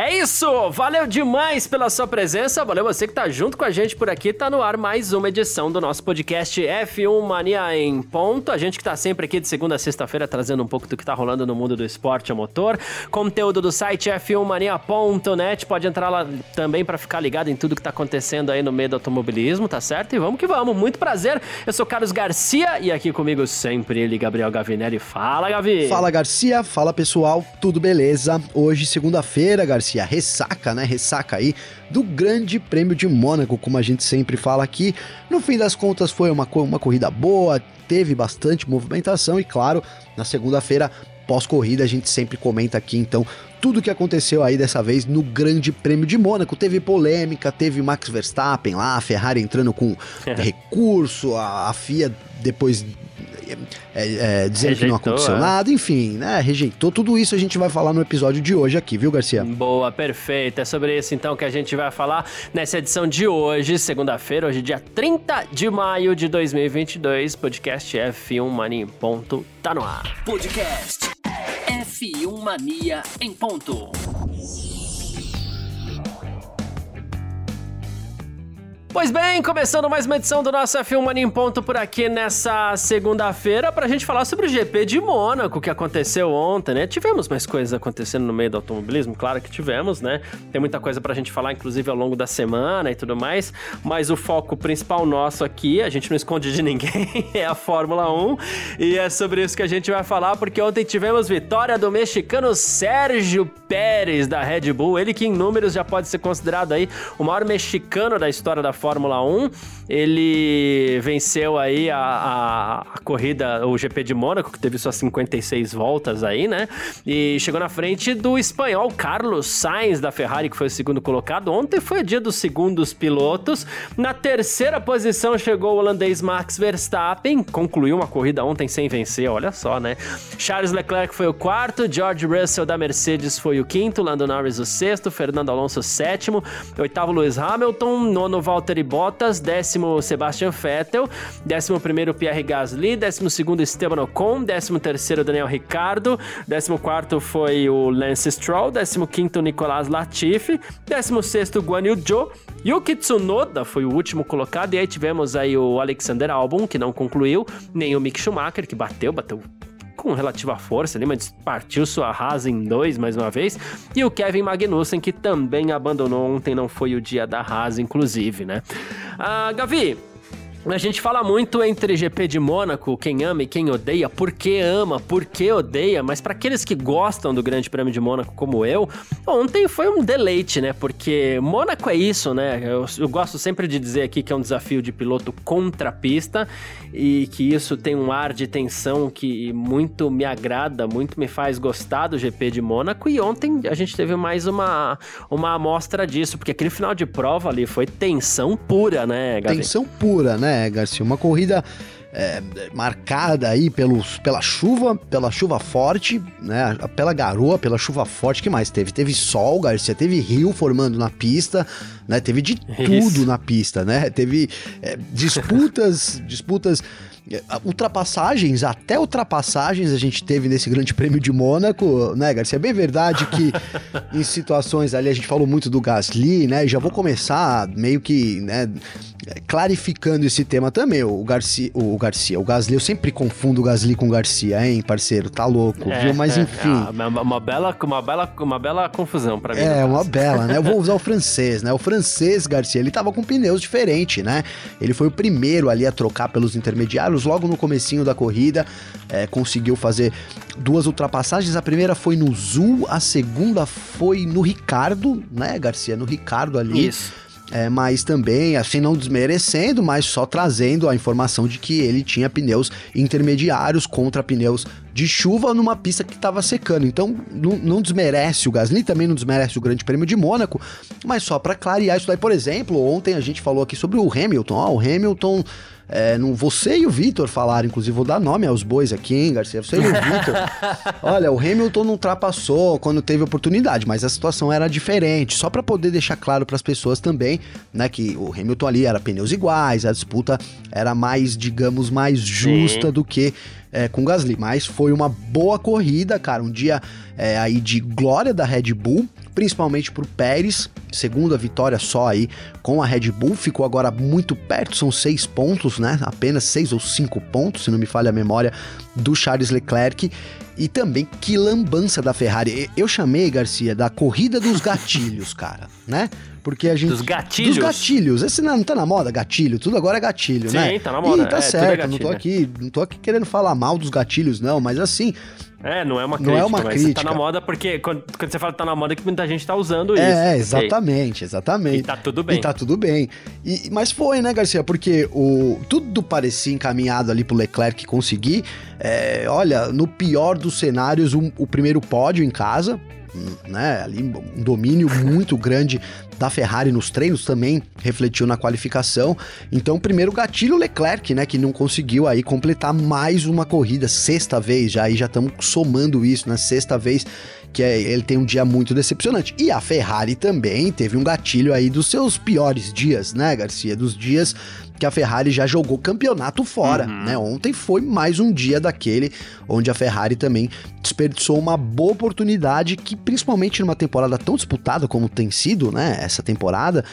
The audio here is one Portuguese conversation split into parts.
É isso! Valeu demais pela sua presença, valeu você que tá junto com a gente por aqui. Tá no ar mais uma edição do nosso podcast F1 Mania em ponto. A gente que tá sempre aqui de segunda a sexta-feira trazendo um pouco do que tá rolando no mundo do esporte a motor. Conteúdo do site f1mania.net. Pode entrar lá também para ficar ligado em tudo que tá acontecendo aí no meio do automobilismo, tá certo? E vamos que vamos. Muito prazer. Eu sou Carlos Garcia e aqui comigo sempre ele, Gabriel Gavinelli. Fala, Gavi! Fala, Garcia. Fala, pessoal. Tudo beleza? Hoje, segunda-feira, Garcia a ressaca, né? Ressaca aí do Grande Prêmio de Mônaco, como a gente sempre fala aqui. No fim das contas, foi uma, uma corrida boa, teve bastante movimentação e, claro, na segunda-feira, pós-corrida, a gente sempre comenta aqui, então, tudo que aconteceu aí dessa vez no Grande Prêmio de Mônaco. Teve polêmica, teve Max Verstappen lá, a Ferrari entrando com recurso, a, a FIA depois é, é, dizendo rejeitou, que não aconteceu é. nada, enfim, né? Rejeitou. Tudo isso a gente vai falar no episódio de hoje aqui, viu, Garcia? Boa, perfeito. É sobre isso então que a gente vai falar nessa edição de hoje, segunda-feira, hoje, dia 30 de maio de 2022. Podcast F1 Mania em ponto tá no ar. Podcast F1 Mania em ponto. Pois bem, começando mais uma edição do nosso F1 Mania em Ponto por aqui nessa segunda-feira pra gente falar sobre o GP de Mônaco que aconteceu ontem, né? Tivemos mais coisas acontecendo no meio do automobilismo, claro que tivemos, né? Tem muita coisa pra gente falar, inclusive ao longo da semana e tudo mais, mas o foco principal nosso aqui, a gente não esconde de ninguém, é a Fórmula 1 e é sobre isso que a gente vai falar porque ontem tivemos vitória do mexicano Sérgio Pérez da Red Bull, ele que em números já pode ser considerado aí o maior mexicano da história da Fórmula Fórmula 1. Ele venceu aí a, a, a, corrida, o GP de Mônaco, que teve suas 56 voltas aí, né? E chegou na frente do espanhol Carlos Sainz da Ferrari, que foi o segundo colocado. Ontem foi o dia dos segundos pilotos. Na terceira posição chegou o holandês Max Verstappen, concluiu uma corrida ontem sem vencer, olha só, né? Charles Leclerc foi o quarto, George Russell da Mercedes foi o quinto, Lando Norris o sexto, Fernando Alonso o sétimo, oitavo Lewis Hamilton, nono Valtteri Bottas, décimo Sebastian Vettel, décimo primeiro Pierre Gasly, décimo segundo Esteban Ocon, décimo terceiro Daniel Ricciardo, décimo quarto foi o Lance Stroll, décimo quinto Nicolas Latifi, décimo sexto Guan Yu Zhou, Yuki Tsunoda foi o último colocado, e aí tivemos aí o Alexander Albon, que não concluiu, nem o Mick Schumacher, que bateu, bateu com relativa força ali, mas partiu sua Haas em dois mais uma vez. E o Kevin Magnussen, que também abandonou ontem, não foi o dia da Haas, inclusive, né? Ah, Gavi, a gente fala muito entre GP de Mônaco, quem ama e quem odeia, por que ama, por que odeia, mas para aqueles que gostam do Grande Prêmio de Mônaco como eu, ontem foi um deleite, né? Porque Mônaco é isso, né? Eu, eu gosto sempre de dizer aqui que é um desafio de piloto contra pista e que isso tem um ar de tensão que muito me agrada, muito me faz gostar do GP de Mônaco. E ontem a gente teve mais uma, uma amostra disso, porque aquele final de prova ali foi tensão pura, né, Gabi? Tensão pura, né? Garcia? Uma corrida é, marcada aí pelos, pela chuva, pela chuva forte, né? Pela garoa, pela chuva forte. que mais teve? Teve sol, Garcia, teve rio formando na pista, né? Teve de Isso. tudo na pista, né? Teve é, disputas, disputas ultrapassagens, até ultrapassagens a gente teve nesse Grande Prêmio de Mônaco, né, Garcia? É bem verdade que em situações ali a gente falou muito do Gasly, né? E já vou começar meio que, né, clarificando esse tema também. O Garcia, o Garcia, o Gasly, eu sempre confundo o Gasly com o Garcia, hein, parceiro? Tá louco, é, viu? Mas é, enfim. É, uma, uma, bela, uma, bela, uma bela confusão para mim. É, uma bela, né? Eu vou usar o francês, né? O francês, Garcia, ele tava com pneus diferentes, né? Ele foi o primeiro ali a trocar pelos intermediários logo no comecinho da corrida, é, conseguiu fazer duas ultrapassagens. A primeira foi no Zul, a segunda foi no Ricardo, né, Garcia? No Ricardo ali. Isso. É, mas também, assim, não desmerecendo, mas só trazendo a informação de que ele tinha pneus intermediários contra pneus de chuva numa pista que estava secando. Então, não, não, desmerece o Gasly, também não desmerece o Grande Prêmio de Mônaco, mas só para clarear isso daí. Por exemplo, ontem a gente falou aqui sobre o Hamilton. Ó, o Hamilton É, não, você e o Vitor falaram, inclusive, vou dar nome aos bois aqui, hein, Garcia? Você e o Vitor. Olha, o Hamilton não ultrapassou quando teve oportunidade, mas a situação era diferente. Só para poder deixar claro para as pessoas também, né, que o Hamilton ali era pneus iguais, a disputa era mais, digamos, mais justa Sim. do que é, com Gasly. Mas foi uma boa corrida, cara. Um dia é, aí de glória da Red Bull, principalmente pro Pérez. Segunda vitória só aí com a Red Bull. Ficou agora muito perto, são seis pontos, né? Apenas seis ou cinco pontos, se não me falha a memória, do Charles Leclerc. E também que lambança da Ferrari. Eu chamei, Garcia, da corrida dos gatilhos, cara, né? Porque a gente. Dos gatilhos? Dos gatilhos. Esse não, não tá na moda, gatilho. Tudo agora é gatilho, Sim, né? Sim, tá na moda. E tá é, certo, é não tô aqui, não tô aqui querendo falar mal dos gatilhos, não, mas assim. É, não é uma crítica, não é uma mas crítica. tá na moda porque quando, quando, você fala que tá na moda é que muita gente tá usando isso. É, exatamente, exatamente. E tá tudo bem. E tá tudo bem. E, mas foi, né, Garcia? Porque o, tudo parecia encaminhado ali pro Leclerc conseguir. É, olha, no pior dos cenários, um, o primeiro pódio em casa, né, ali um domínio muito grande da Ferrari nos treinos também refletiu na qualificação. Então, primeiro gatilho Leclerc, né, que não conseguiu aí completar mais uma corrida, sexta vez já, já estamos somando isso, né, sexta vez que é, ele tem um dia muito decepcionante. E a Ferrari também teve um gatilho aí dos seus piores dias, né, Garcia? Dos dias que a Ferrari já jogou campeonato fora, uhum. né? Ontem foi mais um dia daquele onde a Ferrari também desperdiçou uma boa oportunidade que, principalmente numa temporada tão disputada como tem sido, né? Essa temporada,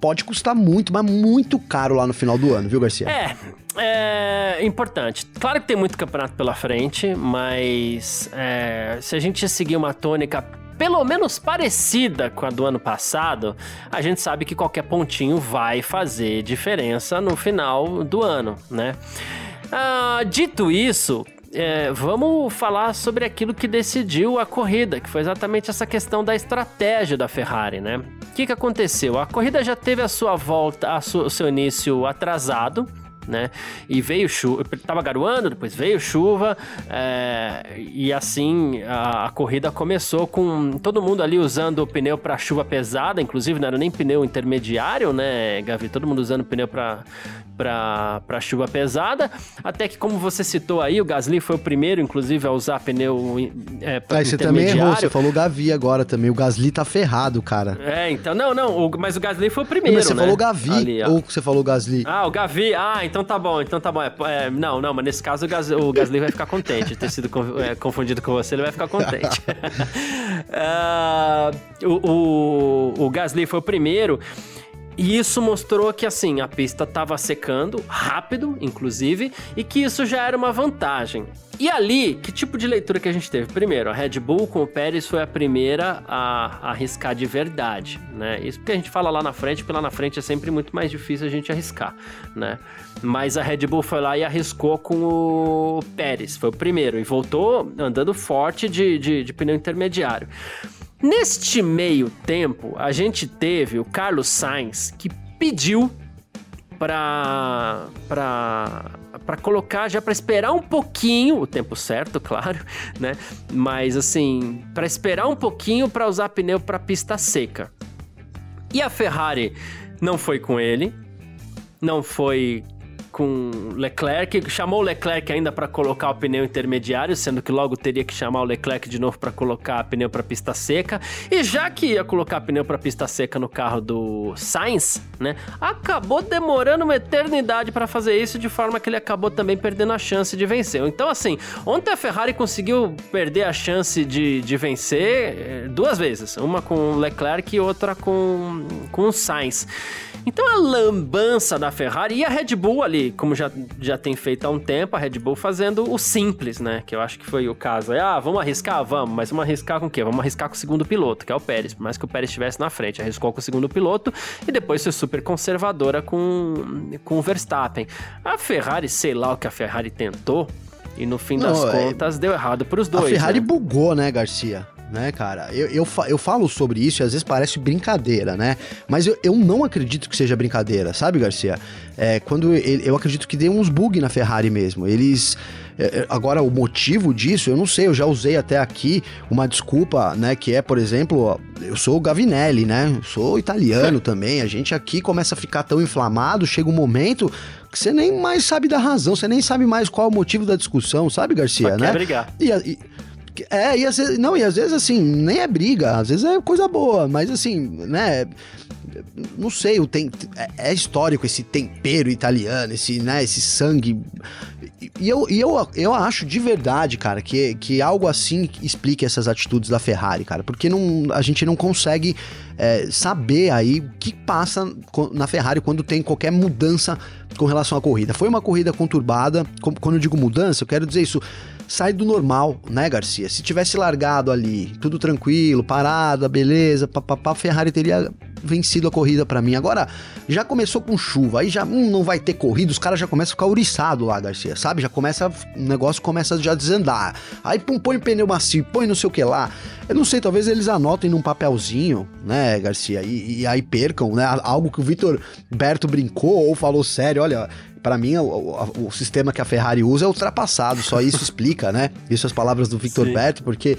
pode custar muito, mas muito caro lá no final do ano, viu, Garcia? É, é importante. Claro que tem muito campeonato pela frente, mas é, se a gente seguir uma tônica pelo menos parecida com a do ano passado, a gente sabe que qualquer pontinho vai fazer diferença no final do ano, né? Ah, dito isso, é, vamos falar sobre aquilo que decidiu a corrida, que foi exatamente essa questão da estratégia da Ferrari, né? O que, que aconteceu? A corrida já teve a sua volta, o seu início atrasado, né? E veio chuva, tava garoando, depois veio chuva, é, e assim a, a, corrida começou com todo mundo ali usando o pneu para chuva pesada, inclusive não era nem pneu intermediário, né, Gavi? Todo mundo usando pneu para para chuva pesada, até que como você citou aí, o Gasly foi o primeiro, inclusive, a usar pneu é, ah, você também errou, você falou Gavi agora também, o Gasly tá ferrado, cara. É, então, não, não, o, mas o Gasly foi o primeiro, Você né? falou Gavi, Ali, ou você falou Gasly? Ah, o Gavi, ah, então tá bom, então tá bom, é, é, não, não, mas nesse caso o, Gas, o Gasly vai ficar contente de ter sido é, confundido com você, ele vai ficar contente. uh, o, o, o Gasly foi o primeiro, e isso mostrou que assim, a pista estava secando rápido, inclusive, e que isso já era uma vantagem. E ali, que tipo de leitura que a gente teve? Primeiro, a Red Bull com o Pérez foi a primeira a, arriscar de verdade, né? Isso porque a gente fala lá na frente, porque lá na frente é sempre muito mais difícil a gente arriscar, né? Mas a Red Bull foi lá e arriscou com o Pérez, foi o primeiro, e voltou andando forte de, de, de pneu intermediário. Neste meio tempo, a gente teve o Carlos Sainz que pediu para para para colocar já para esperar um pouquinho, o tempo certo, claro, né? Mas assim, para esperar um pouquinho para usar pneu para pista seca. E a Ferrari não foi com ele, não foi com Leclerc, chamou o Leclerc ainda para colocar o pneu intermediário, sendo que logo teria que chamar o Leclerc de novo para colocar pneu para pista seca. E já que ia colocar pneu para pista seca no carro do Sainz, né, acabou demorando uma eternidade para fazer isso, de forma que ele acabou também perdendo a chance de vencer. Então, assim, ontem a Ferrari conseguiu perder a chance de, de vencer eh, duas vezes, uma com o Leclerc e outra com, com o Sainz. Então a lambança da Ferrari e a Red Bull ali, como já, já tem feito há um tempo, a Red Bull fazendo o simples, né? Que eu acho que foi o caso. É, ah, vamos arriscar? Vamos, mas vamos arriscar com o quê? Vamos arriscar com o segundo piloto, que é o Pérez. Por mais que o Pérez estivesse na frente, arriscou com o segundo piloto e depois foi super conservadora com, com o Verstappen. A Ferrari, sei lá o que a Ferrari tentou, e no fim Não, das é... contas deu errado para os dois. A Ferrari né? bugou, né, Garcia? Né, cara? Eu, eu, eu falo sobre isso e às vezes parece brincadeira, né? Mas eu, eu não acredito que seja brincadeira, sabe, Garcia? É, quando eu, eu acredito que deu uns bugs na Ferrari mesmo. Eles. É, é, agora, o motivo disso, eu não sei, eu já usei até aqui uma desculpa, né? Que é, por exemplo, eu sou o Gavinelli, né? Eu sou italiano também. A gente aqui começa a ficar tão inflamado, chega um momento que você nem mais sabe da razão, você nem sabe mais qual é o motivo da discussão, sabe, Garcia, Só né? Brigar. E, e, é, e às vezes, não, e às vezes assim, nem é briga, às vezes é coisa boa, mas assim, né, não sei, o tem, é, é histórico esse tempero italiano, esse, né, esse sangue. E eu, e eu, eu acho de verdade, cara, que, que algo assim explique essas atitudes da Ferrari, cara, porque não, a gente não consegue é, saber aí o que passa na Ferrari quando tem qualquer mudança com relação à corrida. Foi uma corrida conturbada, quando eu digo mudança, eu quero dizer isso sai do normal, né, Garcia? Se tivesse largado ali, tudo tranquilo, parada, beleza, papapá, Ferrari teria vencido a corrida para mim. Agora, já começou com chuva, aí já hum, não vai ter corrida, os caras já começam a ficar ouriçados lá, Garcia, sabe? Já começa, o negócio começa já a desandar. Aí pum, põe pneu macio, põe não sei o que lá. Eu não sei, talvez eles anotem num papelzinho, né, Garcia, e, e aí percam, né? Algo que o Vitor Berto brincou ou falou sério, olha, para mim, o, o, o, sistema que a Ferrari usa é ultrapassado, só isso explica, né? Isso as palavras do Victor Berto, porque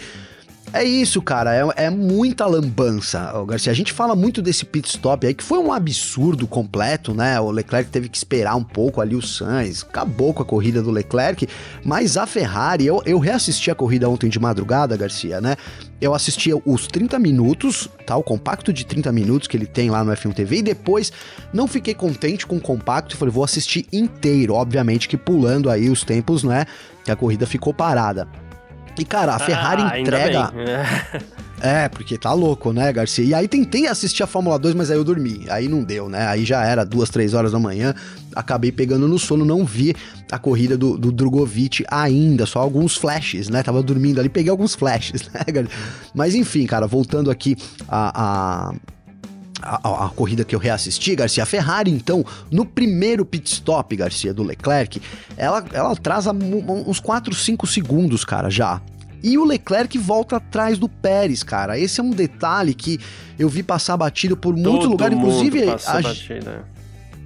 é isso, cara. É, é, muita lambança, Garcia. A gente fala muito desse pit stop aí, que foi um absurdo completo, né? O Leclerc teve que esperar um pouco ali o Sainz, acabou com a corrida do Leclerc, mas a Ferrari, eu, eu reassisti a corrida ontem de madrugada, Garcia, né? Eu assisti os 30 minutos, tá? O compacto de 30 minutos que ele tem lá no F1 TV, e depois não fiquei contente com o compacto e falei, vou assistir inteiro, obviamente que pulando aí os tempos, né? Que a corrida ficou parada. E, cara, a Ferrari ah, entrega. É, porque tá louco, né, Garcia? E aí tentei assistir a Fórmula 2, mas aí eu dormi. Aí não deu, né? Aí já era duas, três horas da manhã. Acabei pegando no sono, não vi a corrida do, do Drogovic ainda, só alguns flashes, né? Tava dormindo ali, peguei alguns flashes, né, Garcia? Mas enfim, cara, voltando aqui a, a a, a, corrida que eu reassisti, Garcia, a Ferrari, então, no primeiro pit stop, Garcia, do Leclerc, ela, ela atrasa uns 4, 5 segundos, cara, já. E o Leclerc volta atrás do Pérez, cara. Esse é um detalhe que eu vi passar batido por todo muito lugar, inclusive. Passou a, batido, é.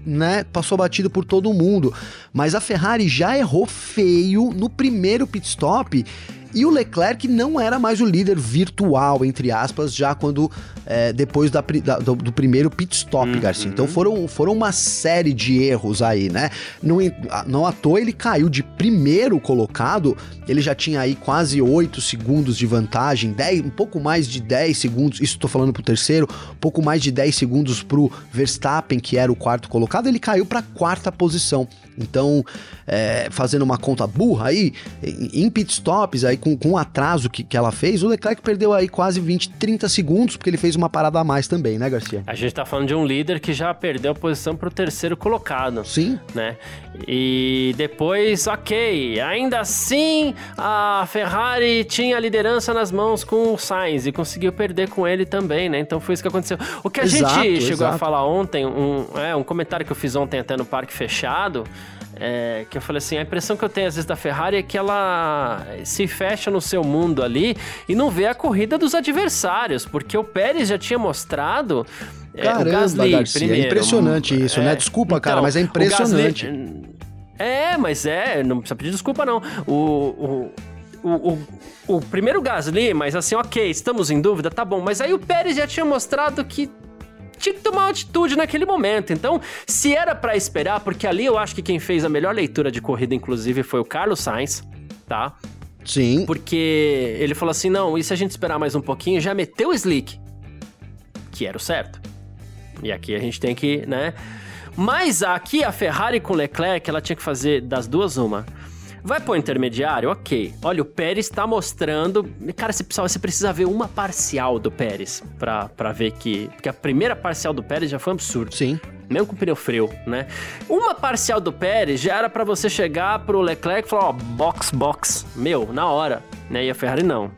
né, passou batido por todo mundo. Mas a Ferrari já errou feio no primeiro pit stop e o Leclerc não era mais o líder virtual, entre aspas, já quando é, depois da, da, do, do, primeiro pit stop, uhum. Garcia. Então foram, foram uma série de erros aí, né? Não, não à toa ele caiu de primeiro colocado, ele já tinha aí quase 8 segundos de vantagem, 10, um pouco mais de 10 segundos, isso tô falando pro terceiro, um pouco mais de 10 segundos pro Verstappen, que era o quarto colocado, ele caiu para quarta posição. Então, é, fazendo uma conta burra aí, em pit stops, aí com, com o atraso que, que ela fez, o Leclerc perdeu aí quase 20, 30 segundos, porque ele fez uma parada a mais também, né, Garcia? A gente tá falando de um líder que já perdeu a posição pro terceiro colocado. Sim. Né? E depois, ok, ainda assim a Ferrari tinha a liderança nas mãos com o Sainz e conseguiu perder com ele também, né? Então foi isso que aconteceu. O que a exato, gente chegou exato. a falar ontem, um, é, um comentário que eu fiz ontem até no Parque Fechado, é, que eu falei assim, a impressão que eu tenho às vezes da Ferrari é que ela se fecha no seu mundo ali e não vê a corrida dos adversários, porque o Pérez já tinha mostrado é, Caramba, Gasly, Garcia, é primeiro, é impressionante isso, né? é, né? Desculpa, então, cara, mas é impressionante. Gasly, é, mas é, não precisa pedir desculpa não. O, o, o, o, o primeiro Gasly, mas assim, ok, estamos em dúvida, tá bom. Mas aí o Pérez já tinha mostrado que tinha que tomar uma atitude naquele momento. Então, se era para esperar, porque ali eu acho que quem fez a melhor leitura de corrida, inclusive, foi o Carlos Sainz, tá? Sim. Porque ele falou assim: não, e se a gente esperar mais um pouquinho, já meteu o slick, que era o certo. E aqui a gente tem que, né? Mas aqui a Ferrari com Leclerc, ela tinha que fazer das duas uma. Vai pro intermediário? Ok. Olha, o Pérez tá mostrando. Cara, você precisa, você precisa ver uma parcial do Pérez pra, pra ver que. Porque a primeira parcial do Pérez já foi um absurdo. Sim. Mesmo com o pneu freio, né? Uma parcial do Pérez já era para você chegar pro Leclerc e falar: ó, box, box. Meu, na hora. Né? E a Ferrari não.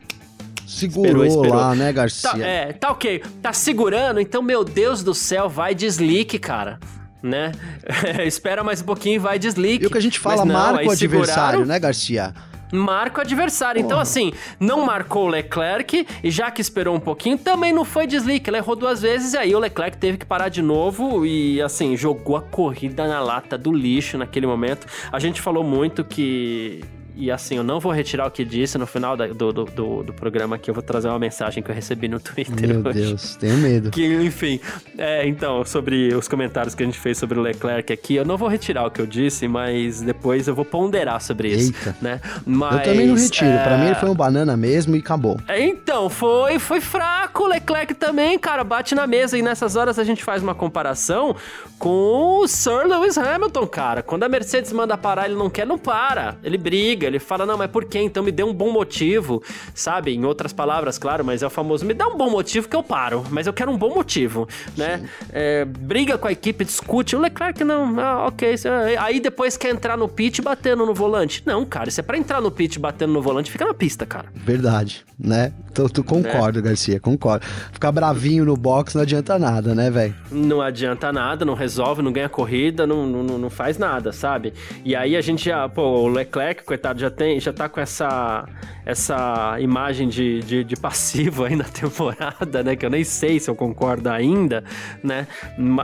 Segurou esperou, esperou. lá, né, Garcia? Tá, é, tá ok. Tá segurando, então, meu Deus do céu, vai de slick, cara né? Espera mais um pouquinho e vai desligue. E o que a gente fala, não, marca o adversário, né, Garcia? marca o adversário. Então, assim, não marcou o Leclerc e já que esperou um pouquinho, também não foi deslique. Ele errou duas vezes e aí o Leclerc teve que parar de novo e, assim, jogou a corrida na lata do lixo naquele momento. A gente falou muito que e assim, eu não vou retirar o que disse no final da, do, do, do, do, programa aqui, eu vou trazer uma mensagem que eu recebi no Twitter Meu hoje. Deus, tenho medo. Que, enfim, é, então, sobre os comentários que a gente fez sobre o Leclerc aqui, eu não vou retirar o que eu disse, mas depois eu vou ponderar sobre isso, Eita. né? Mas, eu também não retiro, é... pra mim ele foi um banana mesmo e acabou. É, então, foi, foi fraco o Leclerc também, cara, bate na mesa e nessas horas a gente faz uma comparação com o Sir Lewis Hamilton, cara. Quando a Mercedes manda parar, ele não quer, não para. Ele briga, ele fala, não, mas por quê? Então me dê um bom motivo, sabe? Em outras palavras, claro, mas é o famoso, me dá um bom motivo que eu paro, mas eu quero um bom motivo, né? É, briga com a equipe, discute. O Leclerc, não, ah, ok. Aí depois quer entrar no pit batendo no volante. Não, cara, isso é pra entrar no pit batendo no volante, fica na pista, cara. Verdade, né? Tu, tu concordo, é. Garcia, concordo. Ficar bravinho no box não adianta nada, né, velho? Não adianta nada, não resolve, não ganha corrida, não, não, não faz nada, sabe? E aí a gente já, pô, o Leclerc, coitado, já tem, já tá com essa essa imagem de, de, de, passivo aí na temporada, né? Que eu nem sei se eu concordo ainda, né?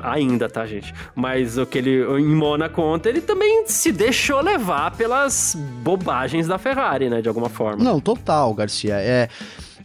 Ainda, tá, gente? Mas o que ele, em Mônaco ontem, ele também se deixou levar pelas bobagens da Ferrari, né? De alguma forma. Não, total, Garcia. É.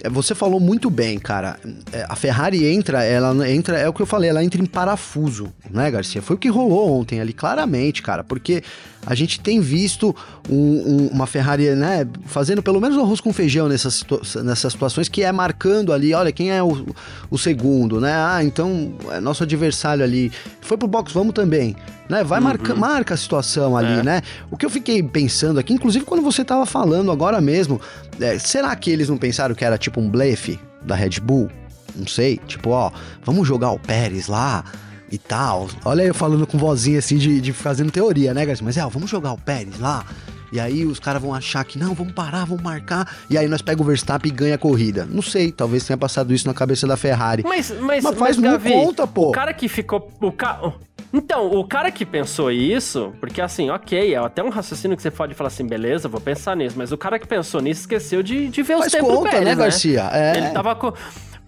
É, você falou muito bem, cara. É, a Ferrari entra, ela entra, é o que eu falei, ela entra em parafuso, né, Garcia? Foi o que rolou ontem ali, claramente, cara, porque a gente tem visto um, um, uma Ferrari, né, fazendo pelo menos arroz com feijão nessas, nessas situações, que é marcando ali, olha, quem é o, o segundo, né? Ah, então, é nosso adversário ali. Foi pro box, vamos também. Né? Vai uhum. marca, marca a situação ali, é. né? O que eu fiquei pensando aqui, inclusive quando você tava falando agora mesmo, é, será que eles não pensaram que era tipo um blefe da Red Bull? Não sei, tipo, ó, vamos jogar o Pérez lá, e tal. Olha eu falando com vozinha assim de, de fazendo teoria, né, Garcia? Mas é, ó, vamos jogar o Pérez lá. E aí os caras vão achar que não, vamos parar, vamos marcar. E aí nós pega o Verstappen e ganha a corrida. Não sei, talvez tenha passado isso na cabeça da Ferrari. Mas, mas, mas faz mas, Gavi, conta, pô. O cara que ficou. O ca... Então, o cara que pensou isso, porque assim, ok, é até um raciocínio que você pode falar assim, beleza, vou pensar nisso, mas o cara que pensou nisso esqueceu de, de ver os tempos conta, Pérez, né, né, Garcia? É. Ele tava com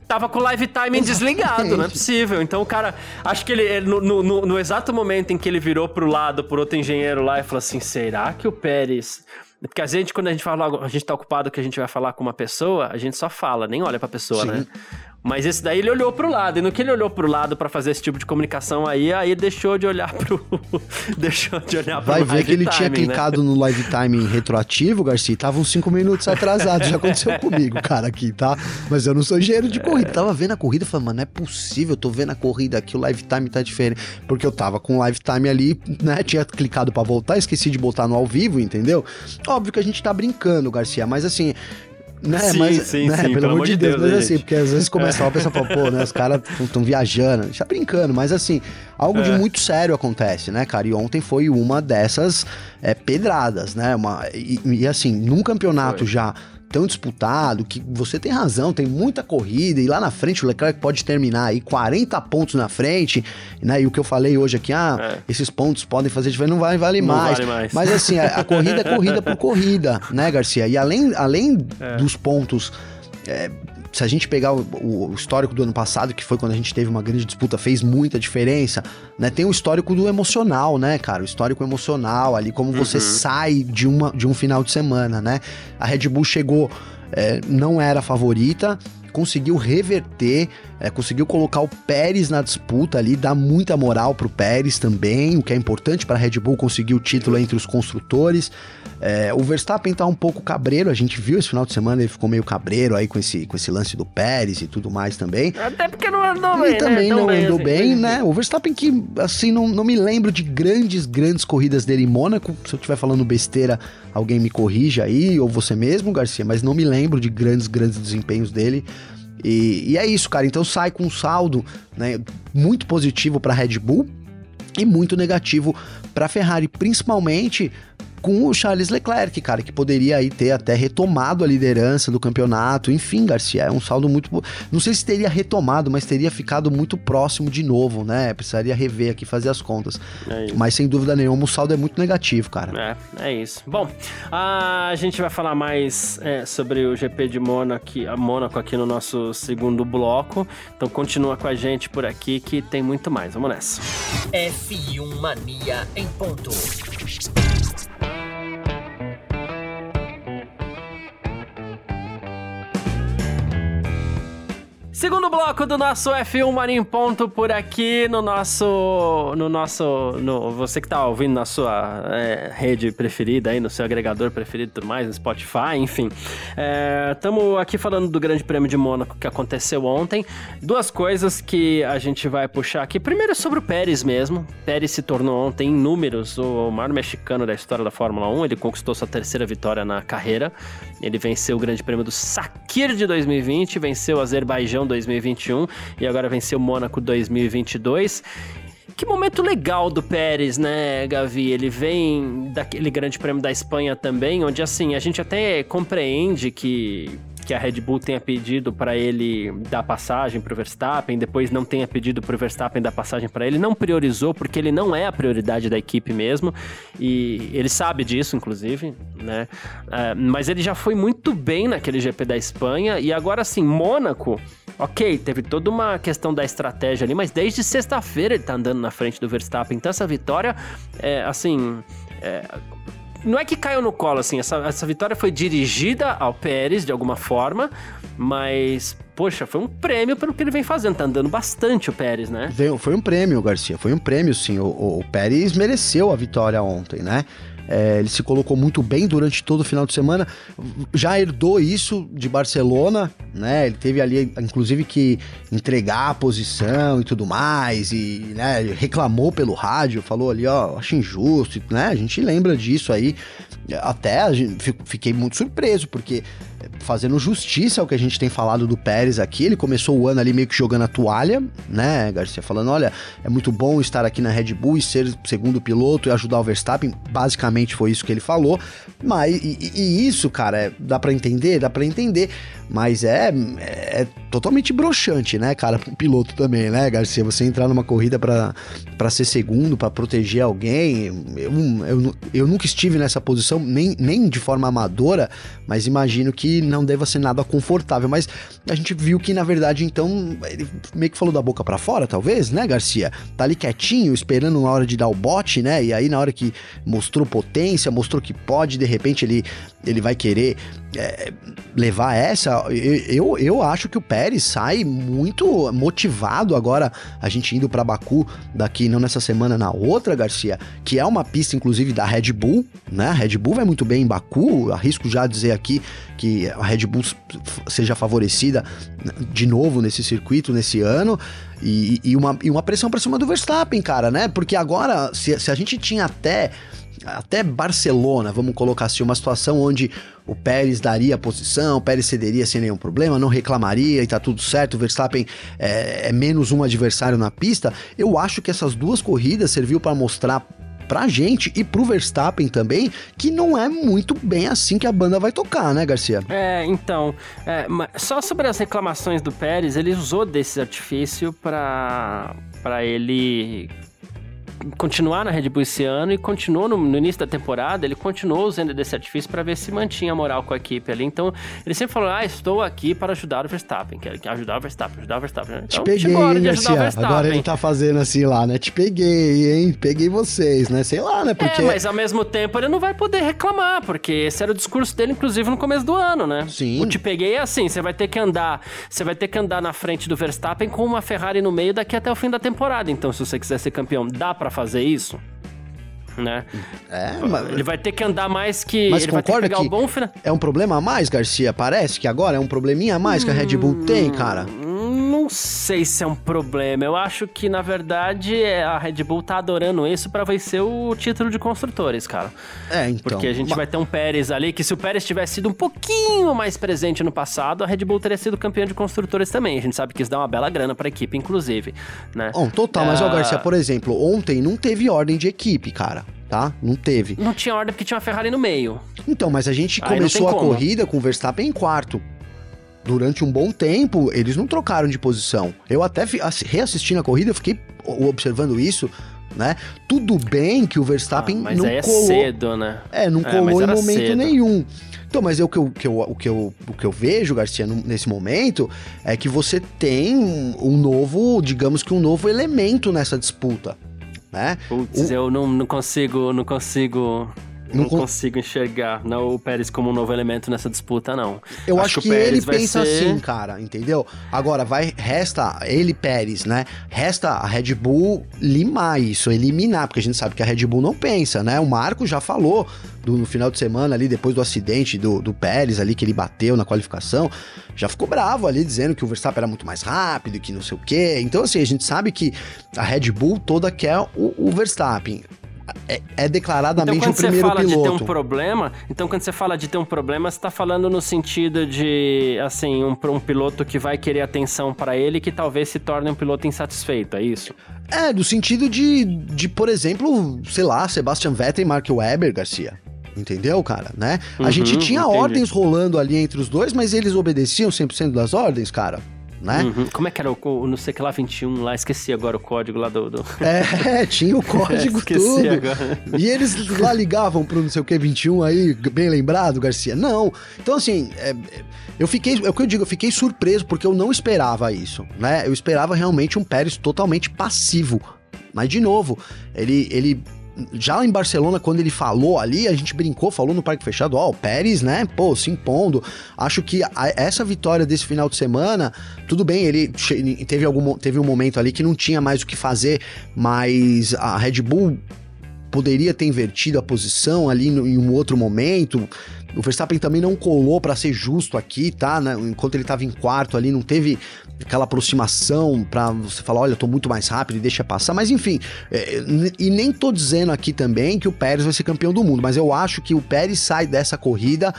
tava com o live timing desligado, não é possível. Então o cara, acho que ele, no, no, no, exato momento em que ele virou pro lado, por outro engenheiro lá, e falou assim: será que o Pérez. Porque a gente, quando a gente fala, a gente tá ocupado que a gente vai falar com uma pessoa, a gente só fala, nem olha pra pessoa, Sim. né? Mas esse daí ele olhou pro lado. E no que ele olhou pro lado para fazer esse tipo de comunicação aí, aí deixou de olhar pro. deixou de olhar pro Vai ver que ele timing, tinha né? clicado no live timing retroativo, Garcia. Tava uns 5 minutos atrasado. Já aconteceu comigo, cara, aqui, tá? Mas eu não sou engenheiro de corrida. Tava vendo a corrida falei, mano, não é possível. Eu tô vendo a corrida aqui, o live time tá diferente. Porque eu tava com o live time ali, né? Tinha clicado para voltar, esqueci de botar no ao vivo, entendeu? Óbvio que a gente tá brincando, Garcia. Mas assim, né, sim, mas, sim, né, sim, pelo, pelo amor de Deus, Deus mas assim, porque às vezes começa a pensar, pô, né, os caras estão viajando, já brincando, mas assim, algo é. de muito sério acontece, né, cara, e ontem foi uma dessas é, pedradas, né, uma, e, e assim, num campeonato foi. já tão disputado, que você tem razão, tem muita corrida, e lá na frente o Leclerc pode terminar aí 40 pontos na frente, né? E o que eu falei hoje aqui, ah, é. esses pontos podem fazer diferença, não vai vale, mais. vale mais. Mas assim, a, a corrida é corrida por corrida, né, Garcia? E além, além é. dos pontos é, se a gente pegar o, o, histórico do ano passado, que foi quando a gente teve uma grande disputa, fez muita diferença, né? Tem o histórico do emocional, né, cara? O histórico emocional ali, como uhum. você sai de, uma, de um final de semana, né? A Red Bull chegou, é, não era a favorita, conseguiu reverter, é, conseguiu colocar o Pérez na disputa ali, dar muita moral pro Pérez também, o que é importante para a Red Bull conseguir o título entre os construtores. É, o Verstappen tá um pouco cabreiro, a gente viu esse final de semana, ele ficou meio cabreiro aí com esse, com esse lance do Pérez e tudo mais também. Até porque não andou bem, E também né? não bem, andou assim, bem, né? O Verstappen que, assim, não, não me lembro de grandes, grandes corridas dele em Mônaco. Se eu estiver falando besteira, alguém me corrija aí, ou você mesmo, Garcia, mas não me lembro de grandes, grandes desempenhos dele. E, e é isso, cara. Então sai com um saldo né, muito positivo para Red Bull e muito negativo para Ferrari, principalmente com o Charles Leclerc, cara, que poderia aí ter até retomado a liderança do campeonato. Enfim, Garcia, é um saldo muito. Não sei se teria retomado, mas teria ficado muito próximo de novo, né? Precisaria rever aqui, fazer as contas. É mas sem dúvida nenhuma, o saldo é muito negativo, cara. É, é isso. Bom, a gente vai falar mais é, sobre o GP de Mônaco, a Mônaco aqui no nosso segundo bloco. Então continua com a gente por aqui que tem muito mais. Vamos nessa. F1 Mania em ponto. Segundo bloco do nosso F1 Mania em Ponto por aqui no nosso. No nosso. No, você que tá ouvindo na sua é, rede preferida aí, no seu agregador preferido e tudo mais, no Spotify, enfim. Estamos é, aqui falando do Grande Prêmio de Mônaco que aconteceu ontem. Duas coisas que a gente vai puxar aqui. Primeiro é sobre o Pérez mesmo. Pérez se tornou ontem, em números, o maior mexicano da história da Fórmula 1. Ele conquistou sua terceira vitória na carreira. Ele venceu o Grande Prêmio do Sakir de 2020, venceu o Azerbaijão 2021 e agora venceu o Mônaco 2022. Que momento legal do Pérez, né, Gavi? Ele vem daquele Grande Prêmio da Espanha também, onde assim a gente até compreende que que a Red Bull tenha pedido para ele dar passagem para o Verstappen, depois não tenha pedido para o Verstappen dar passagem para ele, não priorizou porque ele não é a prioridade da equipe mesmo e ele sabe disso, inclusive, né? Uh, mas ele já foi muito bem naquele GP da Espanha e agora sim, Mônaco. Ok, teve toda uma questão da estratégia ali, mas desde sexta-feira ele tá andando na frente do Verstappen. Então essa vitória, é, assim, é, não é que caiu no colo, assim, essa, essa vitória foi dirigida ao Pérez de alguma forma, mas, poxa, foi um prêmio pelo que ele vem fazendo. Tá andando bastante o Pérez, né? Foi um prêmio, Garcia, foi um prêmio, sim. O, o, o Pérez mereceu a vitória ontem, né? É, ele se colocou muito bem durante todo o final de semana. Já herdou isso de Barcelona, né? Ele teve ali, inclusive, que entregar a posição e tudo mais. E né, reclamou pelo rádio, falou ali, ó, acho injusto, né? A gente lembra disso aí. Até fiquei muito surpreso, porque fazendo justiça ao que a gente tem falado do Pérez aqui. Ele começou o ano ali meio que jogando a toalha, né, Garcia? Falando: olha, é muito bom estar aqui na Red Bull e ser segundo piloto e ajudar o Verstappen. Basicamente foi isso que ele falou. Mas, e, e isso, cara, é, dá para entender? Dá para entender. Mas é, é totalmente broxante, né, cara, pro piloto também, né, Garcia? Você entrar numa corrida para ser segundo, para proteger alguém. Eu, eu, eu nunca estive nessa posição, nem, nem de forma amadora, mas imagino que não deva ser nada confortável. Mas a gente viu que, na verdade, então, ele meio que falou da boca para fora, talvez, né, Garcia? Tá ali quietinho, esperando na hora de dar o bote, né? E aí, na hora que mostrou potência, mostrou que pode, de repente ele, ele vai querer é, levar essa. Eu, eu, acho que o Pérez sai muito motivado agora, a gente indo para Baku daqui, não nessa semana, na outra, Garcia, que é uma pista, inclusive, da Red Bull, né? A Red Bull vai muito bem em Baku, arrisco já dizer aqui que a Red Bull seja favorecida de novo nesse circuito, nesse ano. E, e uma, e uma pressão para cima do Verstappen, cara, né? Porque agora, se, se a gente tinha até até Barcelona, vamos colocar assim, uma situação onde o Pérez daria a posição, o Pérez cederia sem nenhum problema, não reclamaria e tá tudo certo, o Verstappen é, é menos um adversário na pista. Eu acho que essas duas corridas serviu para mostrar pra gente e pro Verstappen também, que não é muito bem assim que a banda vai tocar, né, Garcia? É, então, é, só sobre as reclamações do Pérez, ele usou desse artifício para para ele continuar na Red Bull esse ano e continuou no, no início da temporada, ele continuou usando desse artifício para ver se mantinha a moral com a equipe ali. Então, ele sempre falou: Ah, estou aqui para ajudar o Verstappen. Quer, quer ajudar o Verstappen, ajudar o Verstappen. Então, Te peguei, hein, Garcia? Agora ele tá fazendo assim lá, né? Te peguei, hein? Peguei vocês, né? Sei lá, né? Porque... É, mas ao mesmo tempo ele não vai poder reclamar, porque esse era o discurso dele, inclusive, no começo do ano, né? Sim. O te peguei é assim: você vai ter que andar, você vai ter que andar na frente do Verstappen com uma Ferrari no meio daqui até o fim da temporada. Então, se você quiser ser campeão, dá para fazer isso? Né? É, mas... Ele vai ter que andar mais que. Mas ele concorda que, que bom final. é um problema a mais, Garcia? Parece que agora é um probleminha a mais que a Red Bull tem, cara. Não sei se é um problema. Eu acho que, na verdade, é, a Red Bull tá adorando isso para vencer o título de construtores, cara. É, então. Porque a gente vai ter um Pérez ali, que se o Pérez tivesse sido um pouquinho mais presente no passado, a Red Bull teria sido campeão de construtores também. A gente sabe que isso dá uma bela grana pra equipe, inclusive, né? Bom, total, mas, ó, Garcia, por exemplo, ontem não teve ordem de equipe, cara tá? Não teve. Não tinha ordem porque tinha uma Ferrari no meio. Então, mas a gente Aí começou a corrida com o Verstappen em quarto. Durante um bom tempo, eles não trocaram de posição. Eu até reassistindo a corrida, eu fiquei observando isso, né? Tudo bem que o Verstappen ah, mas não aí é colou. cedo, né? É, não É, colou em momento cedo. nenhum. Então, mas é o que eu, que eu- o, que eu, o que eu vejo, Garcia, nesse momento, é que você tem um, um novo, digamos que um novo elemento nessa disputa, né? Putz, O- eu não, não consigo, não consigo não, não consigo enxergar não, o Pérez como um novo elemento nessa disputa, não. Eu acho, acho que, que ele pensa ser... assim, cara, entendeu? Agora, vai, resta ele, Pérez, né? Resta a Red Bull limar isso, eliminar, porque a gente sabe que a Red Bull não pensa, né? O Marco já falou do, no final de semana ali, depois do acidente do, do Pérez ali, que ele bateu na qualificação, já ficou bravo ali, dizendo que o Verstappen era muito mais rápido, que não sei o quê. Então, assim, a gente sabe que a Red Bull toda quer o, o Verstappen é, é declaradamente então, o primeiro piloto. Então, quando você fala de ter um problema, então quando você fala de ter um problema, você está falando no sentido de, assim, um, um piloto que vai querer atenção para ele que talvez se torne um piloto insatisfeito, é isso? É, do sentido de, de por exemplo, sei lá, Sebastian Vettel e Mark Webber, Garcia. Entendeu, cara, né? Uhum, a gente tinha entendi. ordens rolando ali entre os dois, mas eles obedeciam 100% das ordens, cara né? Uhum. Como é que era o, o, não sei que lá 21 lá, esqueci agora o código lá do... do... É, tinha o código é, tudo. Agora. E eles lá ligavam pro não sei o que 21 aí, bem lembrado, Garcia? Não. Então assim, é, eu fiquei, é o que eu digo, eu fiquei surpreso porque eu não esperava isso, né? Eu esperava realmente um Pérez totalmente passivo. Mas de novo, ele, ele já em Barcelona, quando ele falou ali, a gente brincou, falou no Parque Fechado, ó, o Pérez, né, pô, se impondo. Acho que a, essa vitória desse final de semana, tudo bem, ele teve, algum, teve um momento ali que não tinha mais o que fazer, mas a Red Bull poderia ter invertido a posição ali no, em um outro momento. O Verstappen também não colou para ser justo aqui, tá? Né? Enquanto ele tava em quarto ali, não teve aquela aproximação para você falar, olha, eu tô muito mais rápido e deixa passar. Mas enfim, é, e nem tô dizendo aqui também que o Pérez vai ser campeão do mundo, mas eu acho que o Pérez sai dessa corrida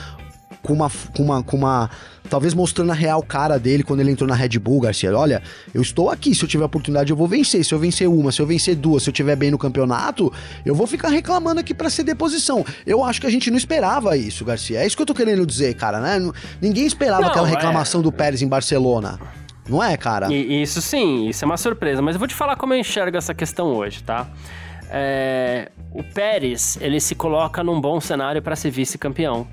com uma, com uma, com uma talvez mostrando a real cara dele quando ele entrou na Red Bull, Garcia. Olha, eu estou aqui, se eu tiver oportunidade eu vou vencer. Se eu vencer uma, se eu vencer duas, se eu tiver bem no campeonato, eu vou ficar reclamando aqui para ceder posição. Eu acho que a gente não esperava isso, Garcia. É isso que eu tô querendo dizer, cara, né? Ninguém esperava não, aquela é. reclamação é... do Pérez em Barcelona. Não é, cara? E, isso sim, isso é uma surpresa. Mas eu vou te falar como eu enxergo essa questão hoje, tá? É, o Pérez, ele se coloca num bom cenário para ser vice-campeão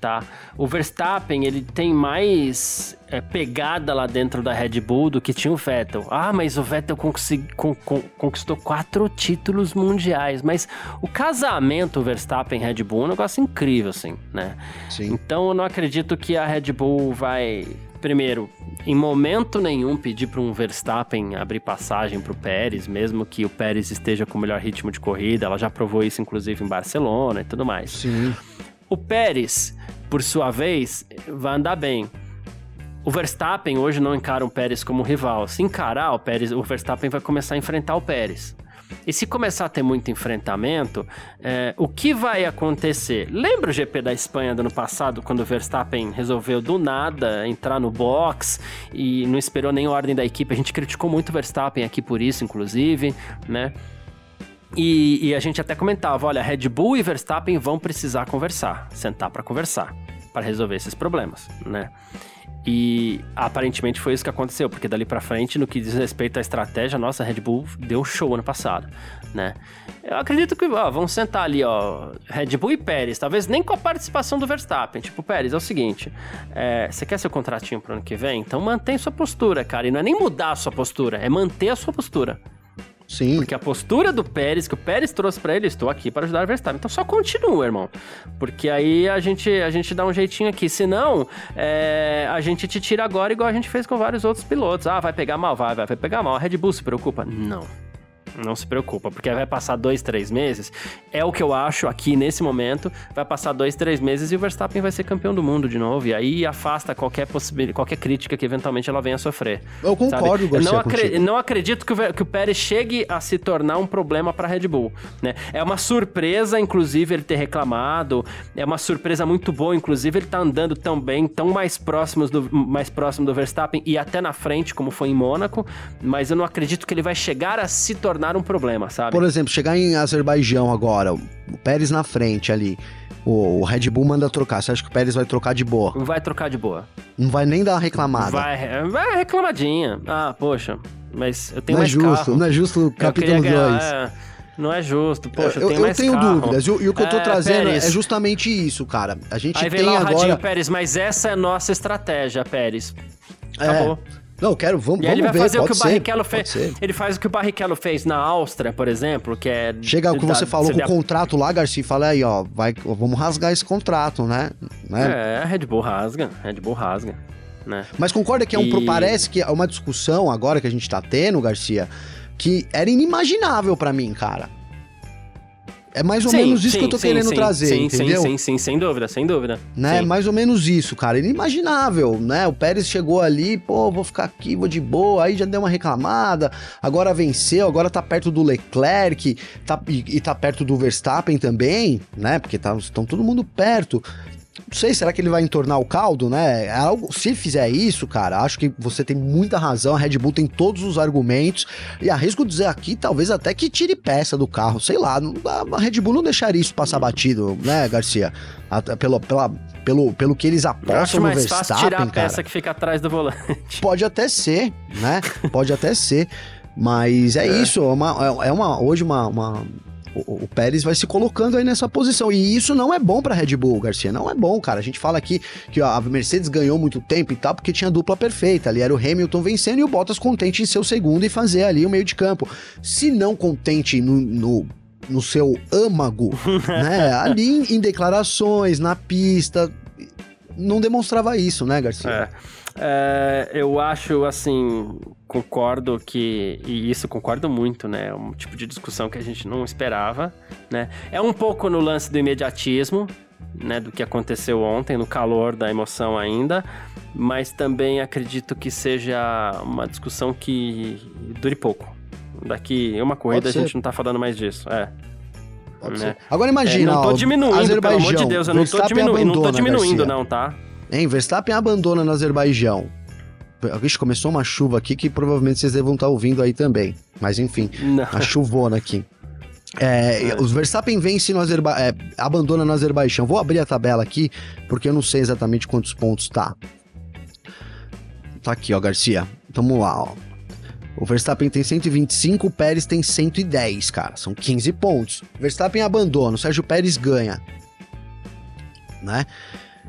tá? O Verstappen, ele tem mais é, pegada lá dentro da Red Bull do que tinha o Vettel. Ah, mas o Vettel con conquistou quatro títulos mundiais. Mas o casamento Verstappen-Red Bull é um negócio incrível, assim, né? Sim. Então eu não acredito que a Red Bull vai primeiro, em momento nenhum pedir para um Verstappen abrir passagem para o Pérez, mesmo que o Pérez esteja com o melhor ritmo de corrida. Ela já provou isso, inclusive, em Barcelona e tudo mais. Sim. O Pérez, por sua vez, vai andar bem. O Verstappen hoje não encara o Pérez como rival. Se encarar o Pérez, o Verstappen vai começar a enfrentar o Pérez. E se começar a ter muito enfrentamento, é, o que vai acontecer? Lembra o GP da Espanha do ano passado, quando o Verstappen resolveu do nada entrar no box e não esperou nem ordem da equipe? A gente criticou muito o Verstappen aqui por isso, inclusive, né? E, e, a gente até comentava, olha, Red Bull e Verstappen vão precisar conversar, sentar para conversar, para resolver esses problemas, né? E aparentemente foi isso que aconteceu, porque dali para frente, no que diz respeito à estratégia, nossa, Red Bull deu show ano passado, né? Eu acredito que, ó, vamos sentar ali, ó, Red Bull e Pérez, talvez nem com a participação do Verstappen. Tipo, Pérez, é o seguinte, é, você quer seu contratinho pro ano que vem? Então mantém sua postura, cara, e não é nem mudar a sua postura, é manter a sua postura. Sim. Porque a postura do Pérez, que o Pérez trouxe para ele, estou aqui para ajudar o Verstappen. Então só continua, irmão. Porque aí a gente, a gente dá um jeitinho aqui. Senão, é, a gente te tira agora igual a gente fez com vários outros pilotos. Ah, vai pegar mal? Vai, vai, vai pegar mal. A Red Bull se preocupa? Não. Não se preocupa, porque vai passar dois, três meses. É o que eu acho aqui nesse momento. Vai passar dois, três meses e o Verstappen vai ser campeão do mundo de novo. E aí afasta qualquer possibilidade, qualquer crítica que eventualmente ela venha a sofrer. Eu concordo, Garcia, não, acre não acredito que o, que o Pérez chegue a se tornar um problema para a Red Bull. Né? É uma surpresa, inclusive, ele ter reclamado. É uma surpresa muito boa, inclusive, ele tá andando tão bem, tão mais, próximos do, mais próximo do Verstappen e até na frente, como foi em Mônaco. Mas eu não acredito que ele vai chegar a se tornar tornar um problema, sabe? Por exemplo, chegar em Azerbaijão agora, o Pérez na frente ali. O, Red Bull manda trocar. Você acha que o Pérez vai trocar de boa? Vai trocar de boa. Não vai nem dar uma reclamada. Vai, vai reclamadinha. Ah, poxa, mas eu tenho não é mais é justo, carro. Não é justo o capítulo 2. É, não é justo, poxa, eu, eu tenho mais Eu tenho carro. dúvidas, e, e, o que eu tô é, trazendo Pérez. é justamente isso, cara. A gente Aí tem vem lá agora... Radinho, Pérez, mas essa é a nossa estratégia, Pérez. Acabou. É. Não, eu quero, vamos, e vamos ele vai ver, fazer o que o ser, Barrichello pode fez. Ele faz o que o Barrichello fez na Áustria, por exemplo, que é. Chega o que da- você falou com o contrato lá, Garcia, e fala aí, ó, vai, vamos rasgar esse contrato, né? né? É, Red Bull rasga. Red Bull rasga. Né? Mas concorda que é um, E- parece que é uma discussão agora que a gente tá tendo, Garcia, que era inimaginável pra mim, cara. É mais ou Sim, menos isso sim, que eu tô sim, querendo trazer, sim, entendeu? Sim, sim, sim, sem dúvida, sem dúvida. Né? Mais ou menos isso, cara. Inimaginável, né? O Pérez chegou ali, pô, vou ficar aqui, vou de boa, aí já deu uma reclamada, agora venceu, agora tá perto do Leclerc, tá, e, e tá perto do Verstappen também, né? Porque tá, estão todo mundo perto. Não sei, será que ele vai entornar o caldo, né? É algo, se ele fizer isso, cara, acho que você tem muita razão. A Red Bull tem todos os argumentos. E arrisco dizer aqui, talvez até que tire peça do carro. Sei lá, não a Red Bull não deixaria isso passar batido, né, Garcia? Até pelo, pela, pelo, pelo que eles acho apostam no mais fácil tirar a Verstappen, peça cara. que fica atrás do volante. Pode até ser, né? Pode até ser. Mas é, É. isso, é uma, é uma hoje uma, uma- o, o Pérez vai se colocando aí nessa posição. E isso não é bom pra Red Bull, Garcia. Não é bom, cara. A gente fala aqui que a Mercedes ganhou muito tempo e tal, porque tinha dupla perfeita. Ali era o Hamilton vencendo e o Bottas contente em ser o segundo e fazer ali o meio de campo. Se não contente no. no no seu âmago, né? Ali em, em declarações, na pista, não demonstrava isso, né, Garcia? É. É, eu acho, assim, concordo que. E isso concordo muito, né? É um tipo de discussão que a gente não esperava, né? É um pouco no lance do imediatismo, né? Do que aconteceu ontem, no calor da emoção ainda. Mas também acredito que seja uma discussão que dure pouco. Daqui uma corrida a gente não tá falando mais disso. É. Né? Agora É, imagina, não tô ó, diminuindo, pelo amor de Deus, eu não tô, diminu... eu não tô abandona, diminuindo, Garcia. não, tá? Hein, Verstappen abandona no Azerbaijão. Vixe, começou uma chuva aqui que provavelmente vocês devem estar ouvindo aí também. Mas enfim, Não. a chuvona aqui. É, É. Os Verstappen vence no Azerba é, abandona no Azerbaijão. Vou abrir a tabela aqui, porque eu não sei exatamente quantos pontos tá. Tá aqui, ó, Garcia. Tamo lá, ó. O Verstappen tem 125, o Pérez tem 110, cara. São 15 pontos. Verstappen abandona, o Sérgio Pérez ganha. Né?